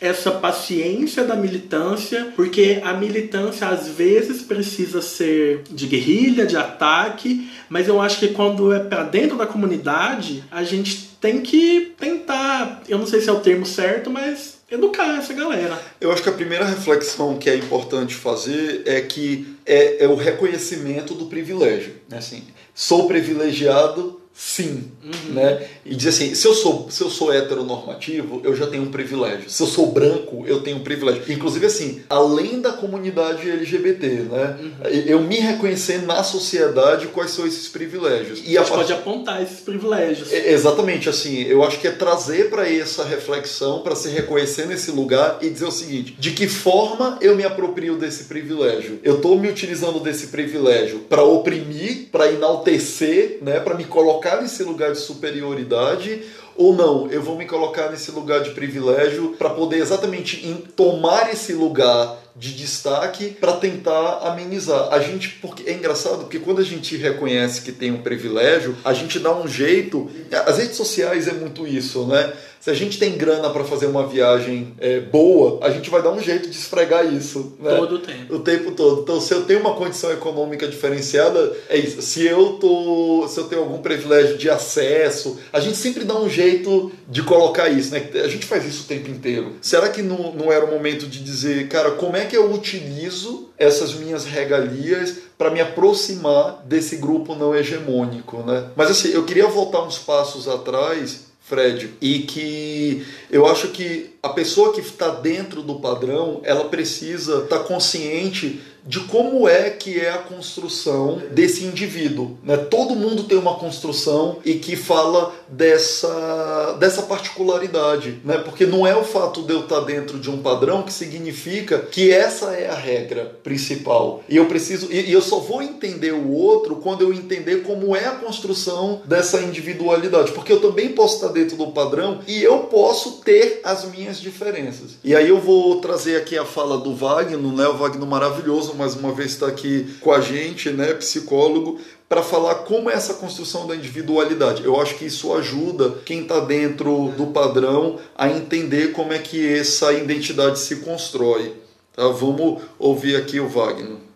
essa paciência da militância, porque a militância às vezes precisa ser de guerrilha, de ataque, mas eu acho que quando é para dentro da comunidade, a gente tem que tentar, eu não sei se é o termo certo, mas educar essa galera. Eu acho que a primeira reflexão que é importante fazer é que é, é o reconhecimento do privilégio. Né? Assim, sou privilegiado sim, uhum. né? E dizer assim, se eu sou se eu sou heteronormativo, eu já tenho um privilégio. Se eu sou branco, eu tenho um privilégio. Inclusive assim, além da comunidade LGBT, né? Uhum. Eu me reconhecer na sociedade quais são esses privilégios. E a, gente pode apontar esses privilégios. É, exatamente, assim, eu acho que é trazer para essa reflexão, para se reconhecer nesse lugar e dizer o seguinte: de que forma eu me aproprio desse privilégio? Eu estou me utilizando desse privilégio para oprimir, para enaltecer, né, para me colocar colocar nesse lugar de superioridade ou não, eu vou me colocar nesse lugar de privilégio para poder exatamente tomar esse lugar de destaque para tentar amenizar. A gente, porque é engraçado, porque quando a gente reconhece que tem um privilégio, a gente dá um jeito. As redes sociais é muito isso, né? Se a gente tem grana para fazer uma viagem é, boa, a gente vai dar um jeito de esfregar isso. Né? Todo o tempo. O tempo todo. Então, se eu tenho uma condição econômica diferenciada, é isso. Se eu, tô, se eu tenho algum privilégio de acesso, a gente sempre dá um jeito de colocar isso. Né? A gente faz isso o tempo inteiro. Será que não, não era o momento de dizer, cara, como é que eu utilizo essas minhas regalias para me aproximar desse grupo não hegemônico, né? Mas assim, eu queria voltar uns passos atrás Fred, e que eu acho que a pessoa que está dentro do padrão, ela precisa estar tá consciente de como é que é a construção desse indivíduo. Né? Todo mundo tem uma construção e que fala dessa, dessa particularidade, né? porque não é o fato de eu estar dentro de um padrão que significa que essa é a regra principal. E eu preciso e, e eu só vou entender o outro quando eu entender como é a construção dessa individualidade, porque eu também posso estar dentro do padrão e eu posso ter as minhas diferenças. E aí eu vou trazer aqui a fala do Wagner, né? O Wagner maravilhoso mais uma vez está aqui com a gente, né, psicólogo, para falar como é essa construção da individualidade. Eu acho que isso ajuda quem está dentro do padrão a entender como é que essa identidade se constrói. Tá? Vamos ouvir aqui o Wagner.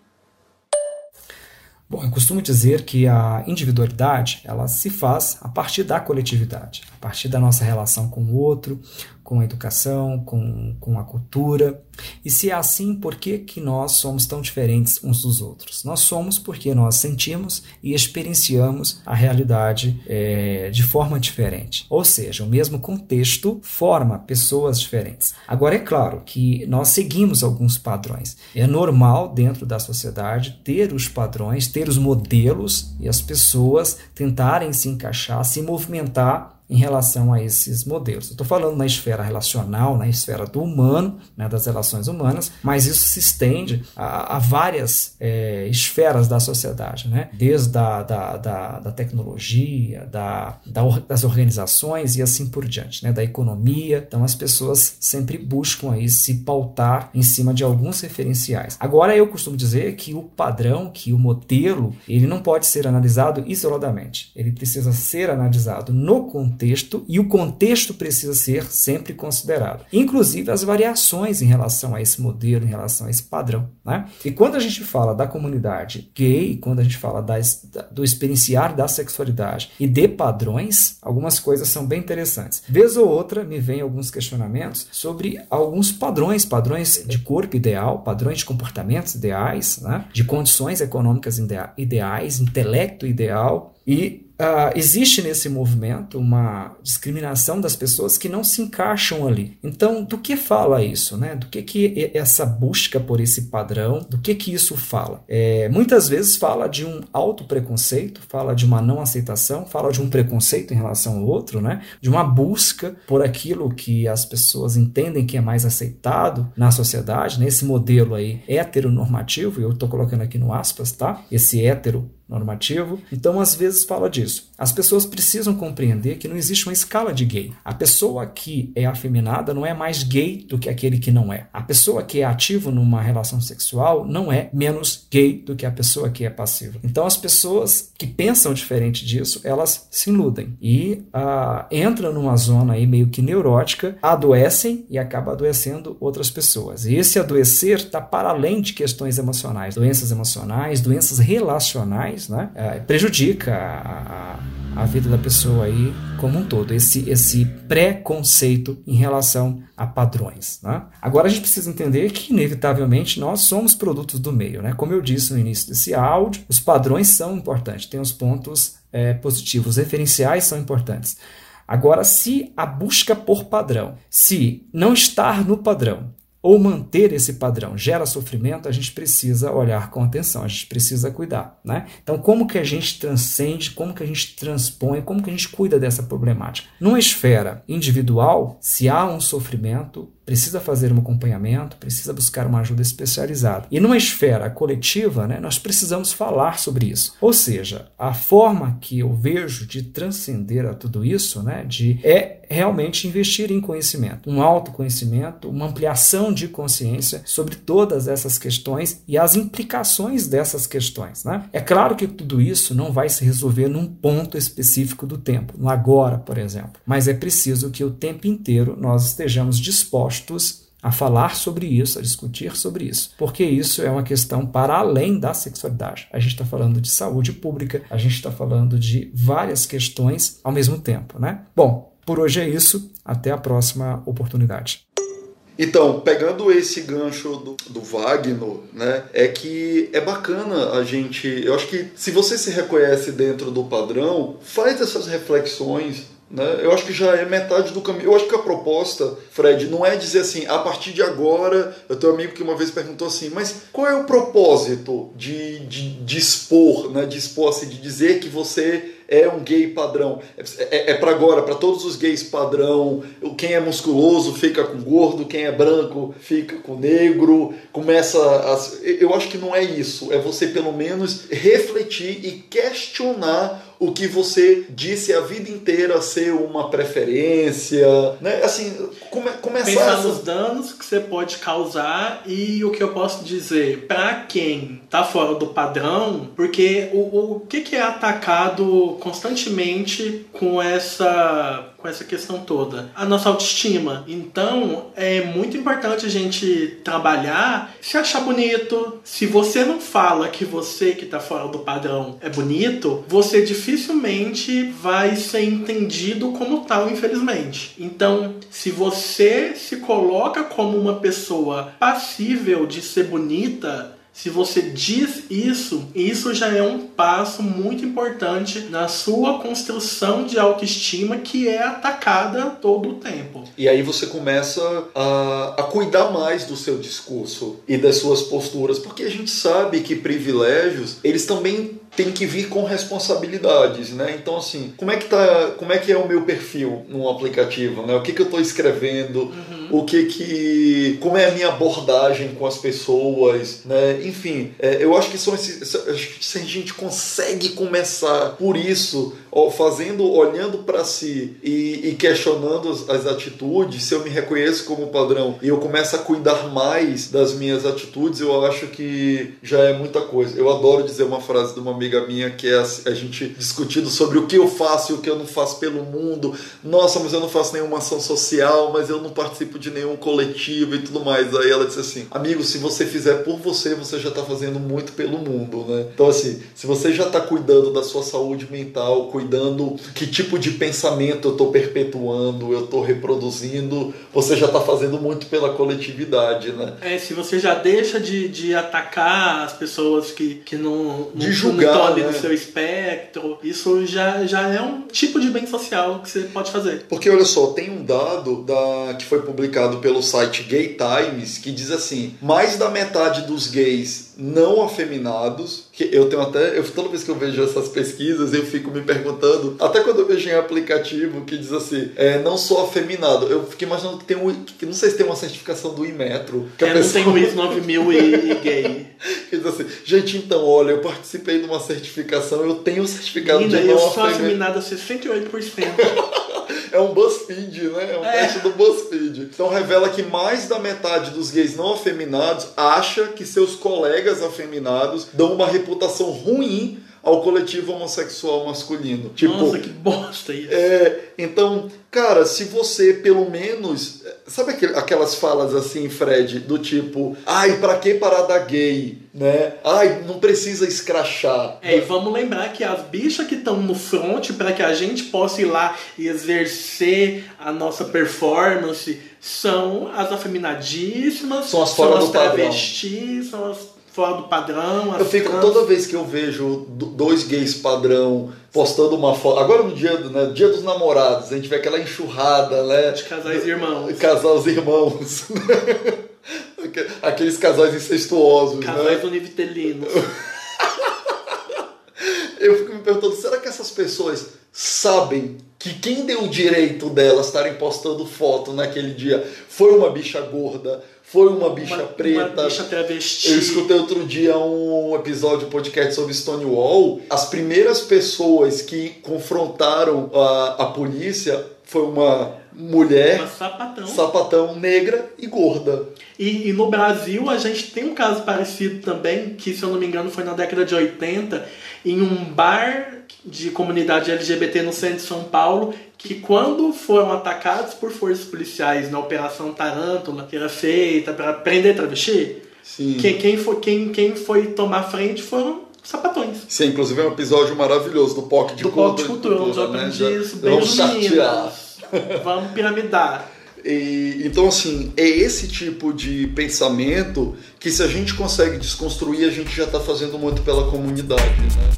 Bom, eu costumo dizer que a individualidade ela se faz a partir da coletividade, a partir da nossa relação com o outro, com a educação, com, com a cultura. E se é assim, por que, que nós somos tão diferentes uns dos outros? Nós somos porque nós sentimos e experienciamos a realidade é, de forma diferente. Ou seja, o mesmo contexto forma pessoas diferentes. Agora, é claro que nós seguimos alguns padrões. É normal dentro da sociedade ter os padrões, ter os modelos e as pessoas tentarem se encaixar, se movimentar em relação a esses modelos. Estou falando na esfera relacional, na esfera do humano, né, das relações humanas, mas isso se estende a, a várias é, esferas da sociedade, né? desde a, da, da, da tecnologia, da, da, das organizações e assim por diante, né? da economia. Então as pessoas sempre buscam aí se pautar em cima de alguns referenciais. Agora eu costumo dizer que o padrão, que o modelo, ele não pode ser analisado isoladamente. Ele precisa ser analisado no contexto contexto e o contexto precisa ser sempre considerado, inclusive as variações em relação a esse modelo, em relação a esse padrão. Né? E quando a gente fala da comunidade gay, quando a gente fala das, do experienciar da sexualidade e de padrões, algumas coisas são bem interessantes. Vez ou outra me vem alguns questionamentos sobre alguns padrões, padrões de corpo ideal, padrões de comportamentos ideais, né? de condições econômicas ideais, intelecto ideal e Uh, existe nesse movimento uma discriminação das pessoas que não se encaixam ali. Então, do que fala isso, né? Do que que essa busca por esse padrão, do que que isso fala? É, muitas vezes fala de um auto preconceito, fala de uma não aceitação, fala de um preconceito em relação ao outro, né? De uma busca por aquilo que as pessoas entendem que é mais aceitado na sociedade, nesse modelo aí heteronormativo, eu estou colocando aqui no aspas, tá? Esse hétero normativo. Então, às vezes fala disso. As pessoas precisam compreender que não existe uma escala de gay. A pessoa que é afeminada não é mais gay do que aquele que não é. A pessoa que é ativo numa relação sexual não é menos gay do que a pessoa que é passiva. Então, as pessoas que pensam diferente disso, elas se iludem e uh, entram numa zona aí meio que neurótica, adoecem e acabam adoecendo outras pessoas. E esse adoecer está para além de questões emocionais, doenças emocionais, doenças relacionais, né? Uh, prejudica a, a vida da pessoa aí como um todo, esse, esse preconceito em relação a padrões. Né? Agora a gente precisa entender que, inevitavelmente, nós somos produtos do meio. Né? Como eu disse no início desse áudio, os padrões são importantes, tem os pontos é, positivos, referenciais são importantes. Agora, se a busca por padrão, se não estar no padrão, ou manter esse padrão gera sofrimento, a gente precisa olhar com atenção, a gente precisa cuidar, né? Então, como que a gente transcende, como que a gente transpõe, como que a gente cuida dessa problemática? Numa esfera individual, se há um sofrimento, precisa fazer um acompanhamento, precisa buscar uma ajuda especializada. E numa esfera coletiva, né, nós precisamos falar sobre isso. Ou seja, a forma que eu vejo de transcender a tudo isso, né, de é realmente investir em conhecimento, um autoconhecimento, uma ampliação de consciência sobre todas essas questões e as implicações dessas questões. Né? É claro que tudo isso não vai se resolver num ponto específico do tempo, no agora, por exemplo, mas é preciso que o tempo inteiro nós estejamos dispostos a falar sobre isso, a discutir sobre isso, porque isso é uma questão para além da sexualidade. A gente está falando de saúde pública, a gente está falando de várias questões ao mesmo tempo, né? Bom, por hoje é isso. Até a próxima oportunidade. Então, pegando esse gancho do, do Wagner, né, é que é bacana a gente. Eu acho que se você se reconhece dentro do padrão, faz essas reflexões, né? Eu acho que já é metade do caminho. Eu acho que a proposta, Fred, não é dizer assim, a partir de agora. Eu tenho um amigo que uma vez perguntou assim, mas qual é o propósito de, de, de expor, né? de expor, assim, de dizer que você é um gay padrão. É, é, é para agora, para todos os gays padrão. Quem é musculoso fica com gordo, quem é branco fica com negro. Começa a. Eu acho que não é isso. É você pelo menos refletir e questionar o que você disse a vida inteira ser uma preferência, né? Assim, come, começar pensar essa... nos danos que você pode causar e o que eu posso dizer para quem tá fora do padrão, porque o, o que, que é atacado constantemente com essa com essa questão toda. A nossa autoestima. Então, é muito importante a gente trabalhar, se achar bonito. Se você não fala que você que está fora do padrão é bonito, você dificilmente vai ser entendido como tal, infelizmente. Então, se você se coloca como uma pessoa passível de ser bonita, se você diz isso, isso já é um passo muito importante na sua construção de autoestima que é atacada todo o tempo. E aí você começa a, a cuidar mais do seu discurso e das suas posturas, porque a gente sabe que privilégios, eles também tem que vir com responsabilidades, né? Então assim, como é que tá, como é que é o meu perfil no aplicativo, né? O que que eu estou escrevendo, uhum. O que que, como é a minha abordagem com as pessoas, né? Enfim, é, eu acho que são esses, se a gente consegue começar por isso, fazendo, olhando para si e, e questionando as, as, atitudes, se eu me reconheço como padrão e eu começo a cuidar mais das minhas atitudes, eu acho que já é muita coisa. Eu adoro dizer uma frase de uma amiga minha que é a, a gente discutindo sobre o que eu faço e o que eu não faço pelo mundo. Nossa, mas eu não faço nenhuma ação social, mas eu não participo de nenhum coletivo e tudo mais. Aí ela disse assim: Amigo, se você fizer por você, você já está fazendo muito pelo mundo, né? Então, assim, se você já está cuidando da sua saúde mental, cuidando que tipo de pensamento eu estou perpetuando, eu estou reproduzindo, você já está fazendo muito pela coletividade, né? É, se você já deixa de, de atacar as pessoas que, que não, de julgar, não estão né? no seu espectro, isso já, já é um tipo de bem social que você pode fazer. Porque olha só, tem um dado da, que foi publicado pelo site Gay Times que diz assim: mais da metade dos gays não afeminados, que eu tenho até, eu, toda vez que eu vejo essas pesquisas, eu fico me perguntando, até quando eu vejo em aplicativo que diz assim, é, não sou afeminado, eu fico imaginando que tem um, que não sei se tem uma certificação do Imetro. Que é, pessoa... não tem o ISO 9000 e, e gay. que diz assim, gente, então, olha, eu participei de uma certificação, eu tenho o certificado Linda, de não eu sou afeminada 68%. é um BuzzFeed, né? É um é. teste do BuzzFeed. Então revela que mais da metade dos gays não afeminados acha que seus colegas afeminados dão uma reputação ruim ao coletivo homossexual masculino. Tipo, Nossa, que bosta isso. É, então, cara, se você pelo menos. Sabe aquelas falas assim, Fred, do tipo, ai, pra que parada gay? Né? Ai, não precisa escrachar. É, e vamos lembrar que as bichas que estão no front para que a gente possa ir lá e exercer a nossa performance são as afeminadíssimas, são as, são as travestis, são as fora do padrão. Eu fico trans... toda vez que eu vejo dois gays padrão postando uma foto. Agora no dia, né, dia dos namorados, a gente vê aquela enxurrada, né? De casais irmãos. Casais irmãos. Aqueles casais incestuosos. Casais né? univitelinos. eu fico me perguntando, será que essas pessoas sabem que quem deu o direito delas estarem postando foto naquele dia foi uma bicha gorda, foi uma bicha uma, preta. Uma bicha travesti. Eu escutei outro dia um episódio podcast sobre Stonewall. As primeiras pessoas que confrontaram a, a polícia foi uma mulher sapatão. sapatão negra e gorda. E, e, no Brasil a gente tem um caso parecido também, que se eu não me engano foi na década de 80, em um bar de comunidade LGBT no centro de São Paulo, que quando foram atacados por forças policiais na Operação Tarântula, que era feita para prender travesti, Sim. Quem, quem, foi, quem, quem foi tomar frente foram sapatões. Sim, inclusive é um episódio maravilhoso do POC de do Cultura. Do POC de Cultura, onde eu aprendi né? isso. Vamos chatear. Vamos piramidar. E, então, assim, é esse tipo de pensamento que se a gente consegue desconstruir, a gente já está fazendo muito pela comunidade, né?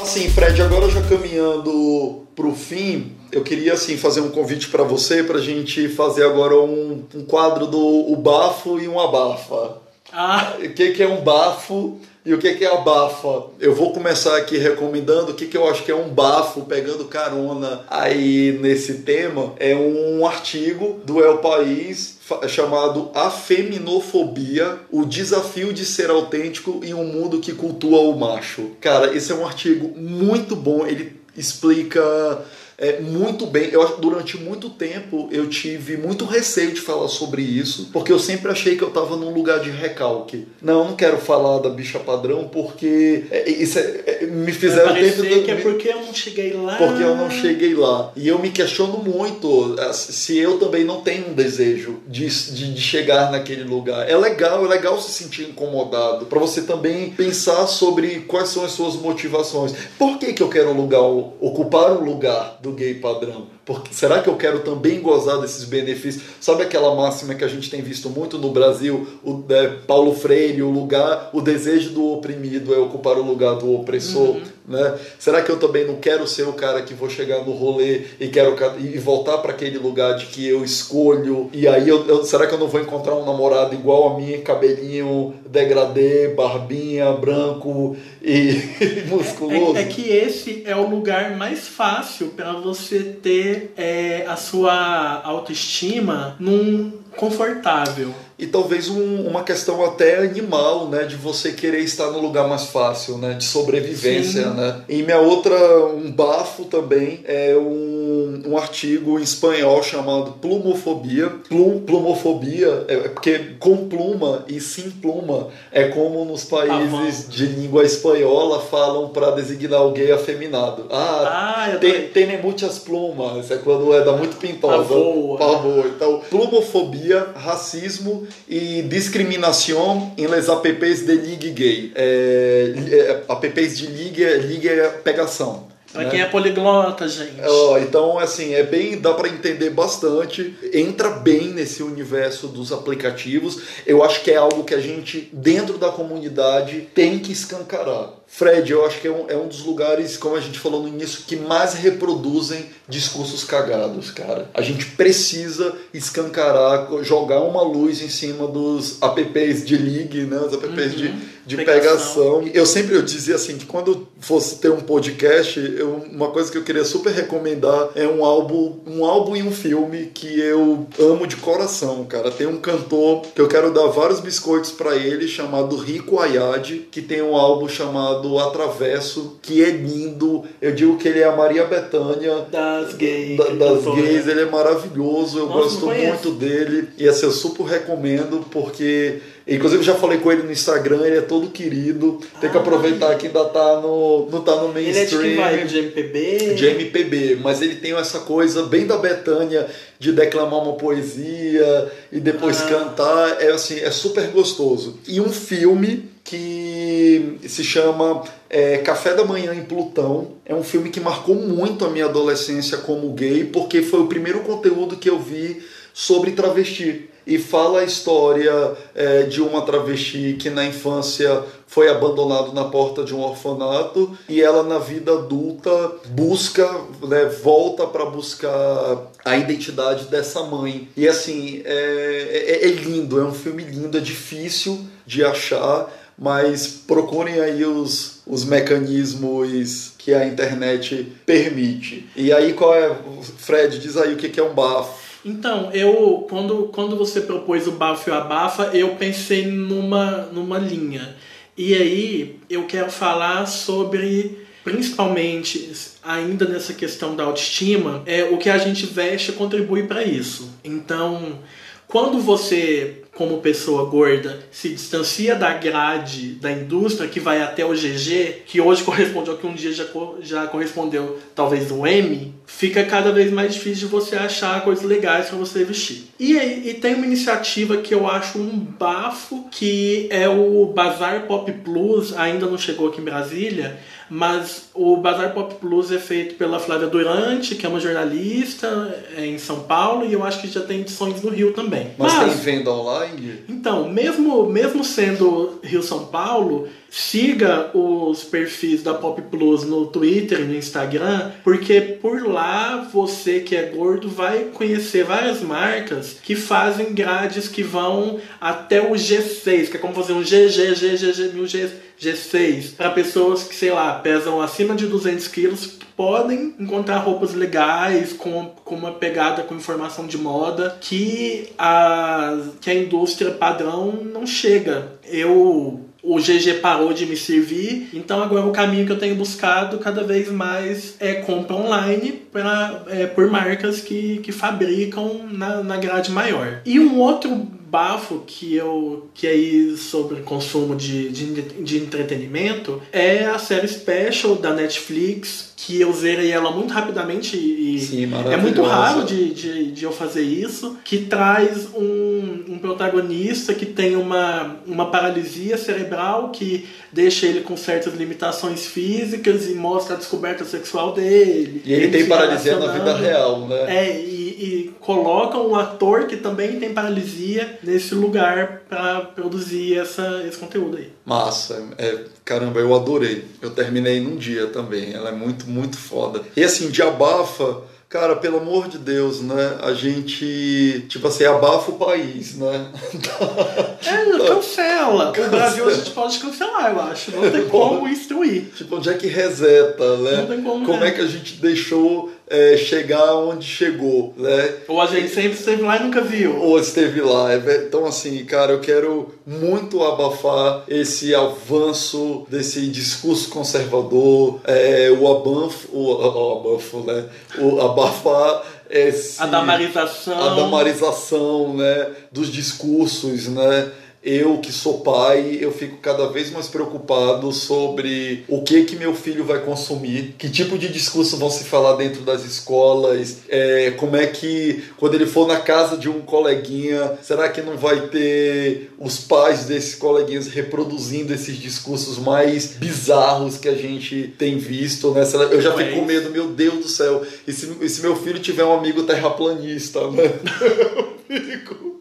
Assim, Fred, agora já caminhando para o fim, eu queria assim fazer um convite para você para a gente fazer agora um, um, quadro do o bafo e um abafa. Ah. O que, que é um bafo e o que, é abafa? Eu vou começar aqui recomendando o que, que eu acho que é um bafo, pegando carona aí nesse tema. É um artigo do El País chamado A Feminofobia, o desafio de ser autêntico em um mundo que cultua o macho. Cara, esse é um artigo muito bom, ele explica é, muito bem. Eu durante muito tempo eu tive muito receio de falar sobre isso, porque eu sempre achei que eu estava num lugar de recalque. Não, não quero falar da bicha padrão porque é, isso é, é, me fizeram tempo que é porque eu não cheguei lá. Porque eu não cheguei lá. E eu me questiono muito é, se eu também não tenho um desejo de, de, de chegar naquele lugar. É legal, é legal se sentir incomodado para você também pensar sobre quais são as suas motivações. Por que, que eu quero um lugar, ocupar um lugar do gay padrão. Porque, será que eu quero também gozar desses benefícios? Sabe aquela máxima que a gente tem visto muito no Brasil, o é, Paulo Freire, o lugar, o desejo do oprimido é ocupar o lugar do opressor, uhum. né? Será que eu também não quero ser o cara que vou chegar no rolê e quero e voltar para aquele lugar de que eu escolho e aí eu, eu, será que eu não vou encontrar um namorado igual a mim, cabelinho degradê, barbinha, branco e, e musculoso? É, é, é que esse é o lugar mais fácil para você ter é, a sua autoestima num confortável e talvez um, uma questão até animal, né, de você querer estar no lugar mais fácil, né, de sobrevivência, Sim. né. E minha outra, um bafo também é um, um artigo em espanhol chamado plumofobia. Plum, plumofobia é, é porque com pluma e sem pluma é como nos países ah, de língua espanhola falam para designar alguém afeminado. Ah, ah tem, tem muitas plumas, é quando é da muito pintosa. Pavoa. Então, plumofobia, racismo e discriminação em les apps de ligue gay. É, é, apps de ligue, ligue é pegação. Pra né? quem é poliglota, gente. Oh, então, assim, é bem. dá para entender bastante. Entra bem nesse universo dos aplicativos. Eu acho que é algo que a gente, dentro da comunidade, tem que escancarar. Fred, eu acho que é um, é um dos lugares, como a gente falou no início, que mais reproduzem discursos cagados, cara. A gente precisa escancarar, jogar uma luz em cima dos apps de league, né? Os apps uhum. de, de pegação. pegação. Eu sempre eu dizia assim que quando fosse ter um podcast, eu, uma coisa que eu queria super recomendar é um álbum, um álbum e um filme que eu amo de coração, cara. Tem um cantor que eu quero dar vários biscoitos para ele chamado Rico Ayad, que tem um álbum chamado do Atravesso, que é lindo. Eu digo que ele é a Maria Bethânia das gays. Da, das gays, ele é maravilhoso. Eu Nossa, gosto muito dele. E assim, eu super recomendo, porque. Inclusive já falei com ele no Instagram, ele é todo querido. Tem que ah, aproveitar que ainda tá no, não tá no mainstream. Ele é de, de MPB? De MPB, mas ele tem essa coisa bem da Betânia de declamar uma poesia e depois ah. cantar. É assim, é super gostoso. E um filme que se chama é, Café da Manhã em Plutão. É um filme que marcou muito a minha adolescência como gay, porque foi o primeiro conteúdo que eu vi sobre travesti. E fala a história é, de uma travesti que na infância foi abandonado na porta de um orfanato e ela na vida adulta busca, né, volta para buscar a identidade dessa mãe. E assim, é, é, é lindo, é um filme lindo, é difícil de achar mas procurem aí os, os mecanismos que a internet permite. E aí qual é, Fred, diz aí o que é um bafo. Então, eu quando, quando você propôs o bafo e o abafa, eu pensei numa, numa linha. E aí eu quero falar sobre principalmente ainda nessa questão da autoestima, é o que a gente veste contribui para isso. Então, quando você como pessoa gorda se distancia da grade da indústria que vai até o GG, que hoje corresponde ao que um dia já, já correspondeu talvez o M, fica cada vez mais difícil de você achar coisas legais para você vestir. E, e tem uma iniciativa que eu acho um bafo, que é o Bazar Pop Plus, ainda não chegou aqui em Brasília, mas o Bazar Pop Plus é feito pela Flávia Durante, que é uma jornalista é em São Paulo, e eu acho que já tem edições no Rio também. Mas, mas tem venda online? Então, mesmo, mesmo sendo Rio São Paulo, siga os perfis da Pop Plus no Twitter e no Instagram, porque por lá você que é gordo vai conhecer várias marcas que fazem grades que vão até o G6, que é como fazer um GG, GG, mil G, G6, para pessoas que, sei lá, pesam acima de 200 quilos, podem encontrar roupas legais, com, com uma pegada com informação de moda, que a, que a indústria padrão não chega. Eu o GG parou de me servir, então agora o caminho que eu tenho buscado cada vez mais é compra online pra, é, por marcas que, que fabricam na, na grade maior. E um outro bafo que eu que aí sobre consumo de, de, de entretenimento é a série Special da Netflix que eu zerei ela muito rapidamente e Sim, é muito raro de, de, de, eu fazer isso, que traz um, um protagonista que tem uma, uma paralisia cerebral que deixa ele com certas limitações físicas e mostra a descoberta sexual dele. E ele, ele tem paralisia na vida real, né? É, e, e coloca um ator que também tem paralisia nesse lugar para produzir essa, esse conteúdo aí. Massa, é, caramba, eu adorei. Eu terminei num dia também. Ela é muito, muito foda. E assim, de abafa Cara, pelo amor de Deus, né? A gente, tipo assim, abafa o país, né? É, cancela. O Brasil a gente pode cancelar, eu acho. Não tem como instruir. Tipo, onde é que reseta, né? Não tem como. Como é que a gente deixou é, chegar onde chegou, né? Ou a gente sempre esteve lá e nunca viu. Ou esteve lá. É então, assim, cara, eu quero muito abafar esse avanço desse discurso conservador, é, o abanfo, o, o abanfo, né? O abafar esse... A damarização. A damarização, né? Dos discursos, né? Eu que sou pai, eu fico cada vez mais preocupado sobre o que que meu filho vai consumir, que tipo de discurso vão se falar dentro das escolas, é, como é que quando ele for na casa de um coleguinha, será que não vai ter os pais desses coleguinhas reproduzindo esses discursos mais bizarros que a gente tem visto, né? Eu já fico com medo, meu Deus do céu, e se, e se meu filho tiver um amigo terraplanista, né? Eu fico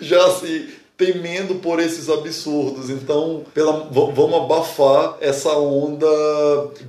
já assim, temendo por esses absurdos. Então, pela, vamos abafar essa onda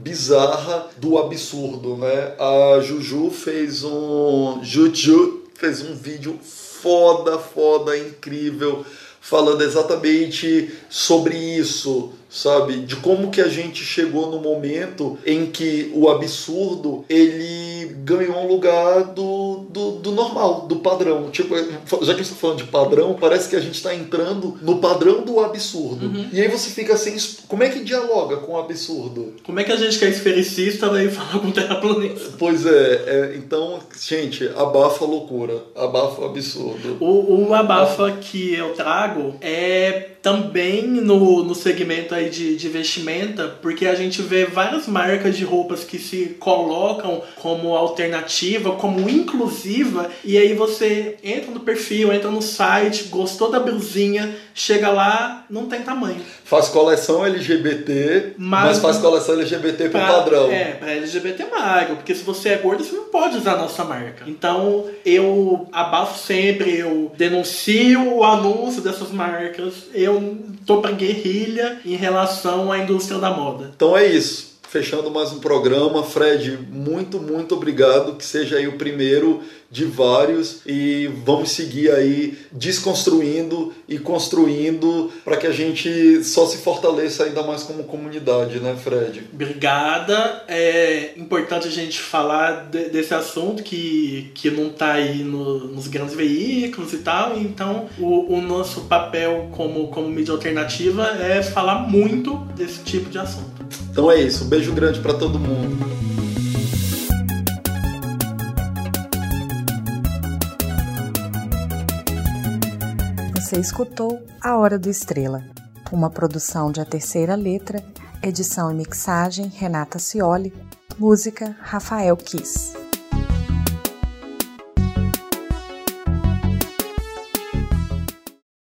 bizarra do absurdo, né? A Juju fez um Juju fez um vídeo foda, foda, incrível, falando exatamente sobre isso, sabe? De como que a gente chegou no momento em que o absurdo ele ganhou um lugar do, do, do normal, do padrão. Tipo, já que você falando de padrão, parece que a gente está entrando no padrão do absurdo. Uhum. E aí você fica assim, como é que dialoga com o absurdo? Como é que a gente que é esfericista vai falar com terraplanista? Pois é, é, então, gente, abafa a loucura, abafa o absurdo. O, o abafa que eu trago é também no, no segmento aí de, de vestimenta, porque a gente vê várias marcas de roupas que se colocam como alternativa, como inclusiva, e aí você entra no perfil, entra no site, gostou da blusinha, chega lá, não tem tamanho. Faz coleção LGBT, mas, mas faz coleção LGBT pro pra, padrão. É, pra LGBT magro, porque se você é gordo, você não pode usar a nossa marca. Então eu abafo sempre, eu denuncio o anúncio dessas marcas, eu tô pra guerrilha em relação à indústria da moda. Então é isso fechando mais um programa. Fred, muito, muito obrigado. Que seja aí o primeiro de vários e vamos seguir aí desconstruindo e construindo para que a gente só se fortaleça ainda mais como comunidade, né, Fred? Obrigada. É importante a gente falar de, desse assunto que, que não está aí no, nos grandes veículos e tal. Então, o, o nosso papel como, como mídia alternativa é falar muito desse tipo de assunto. Então é isso. Um beijo grande para todo mundo. Você escutou A Hora do Estrela, uma produção de A Terceira Letra, edição e mixagem Renata Cioli, música Rafael Kiss.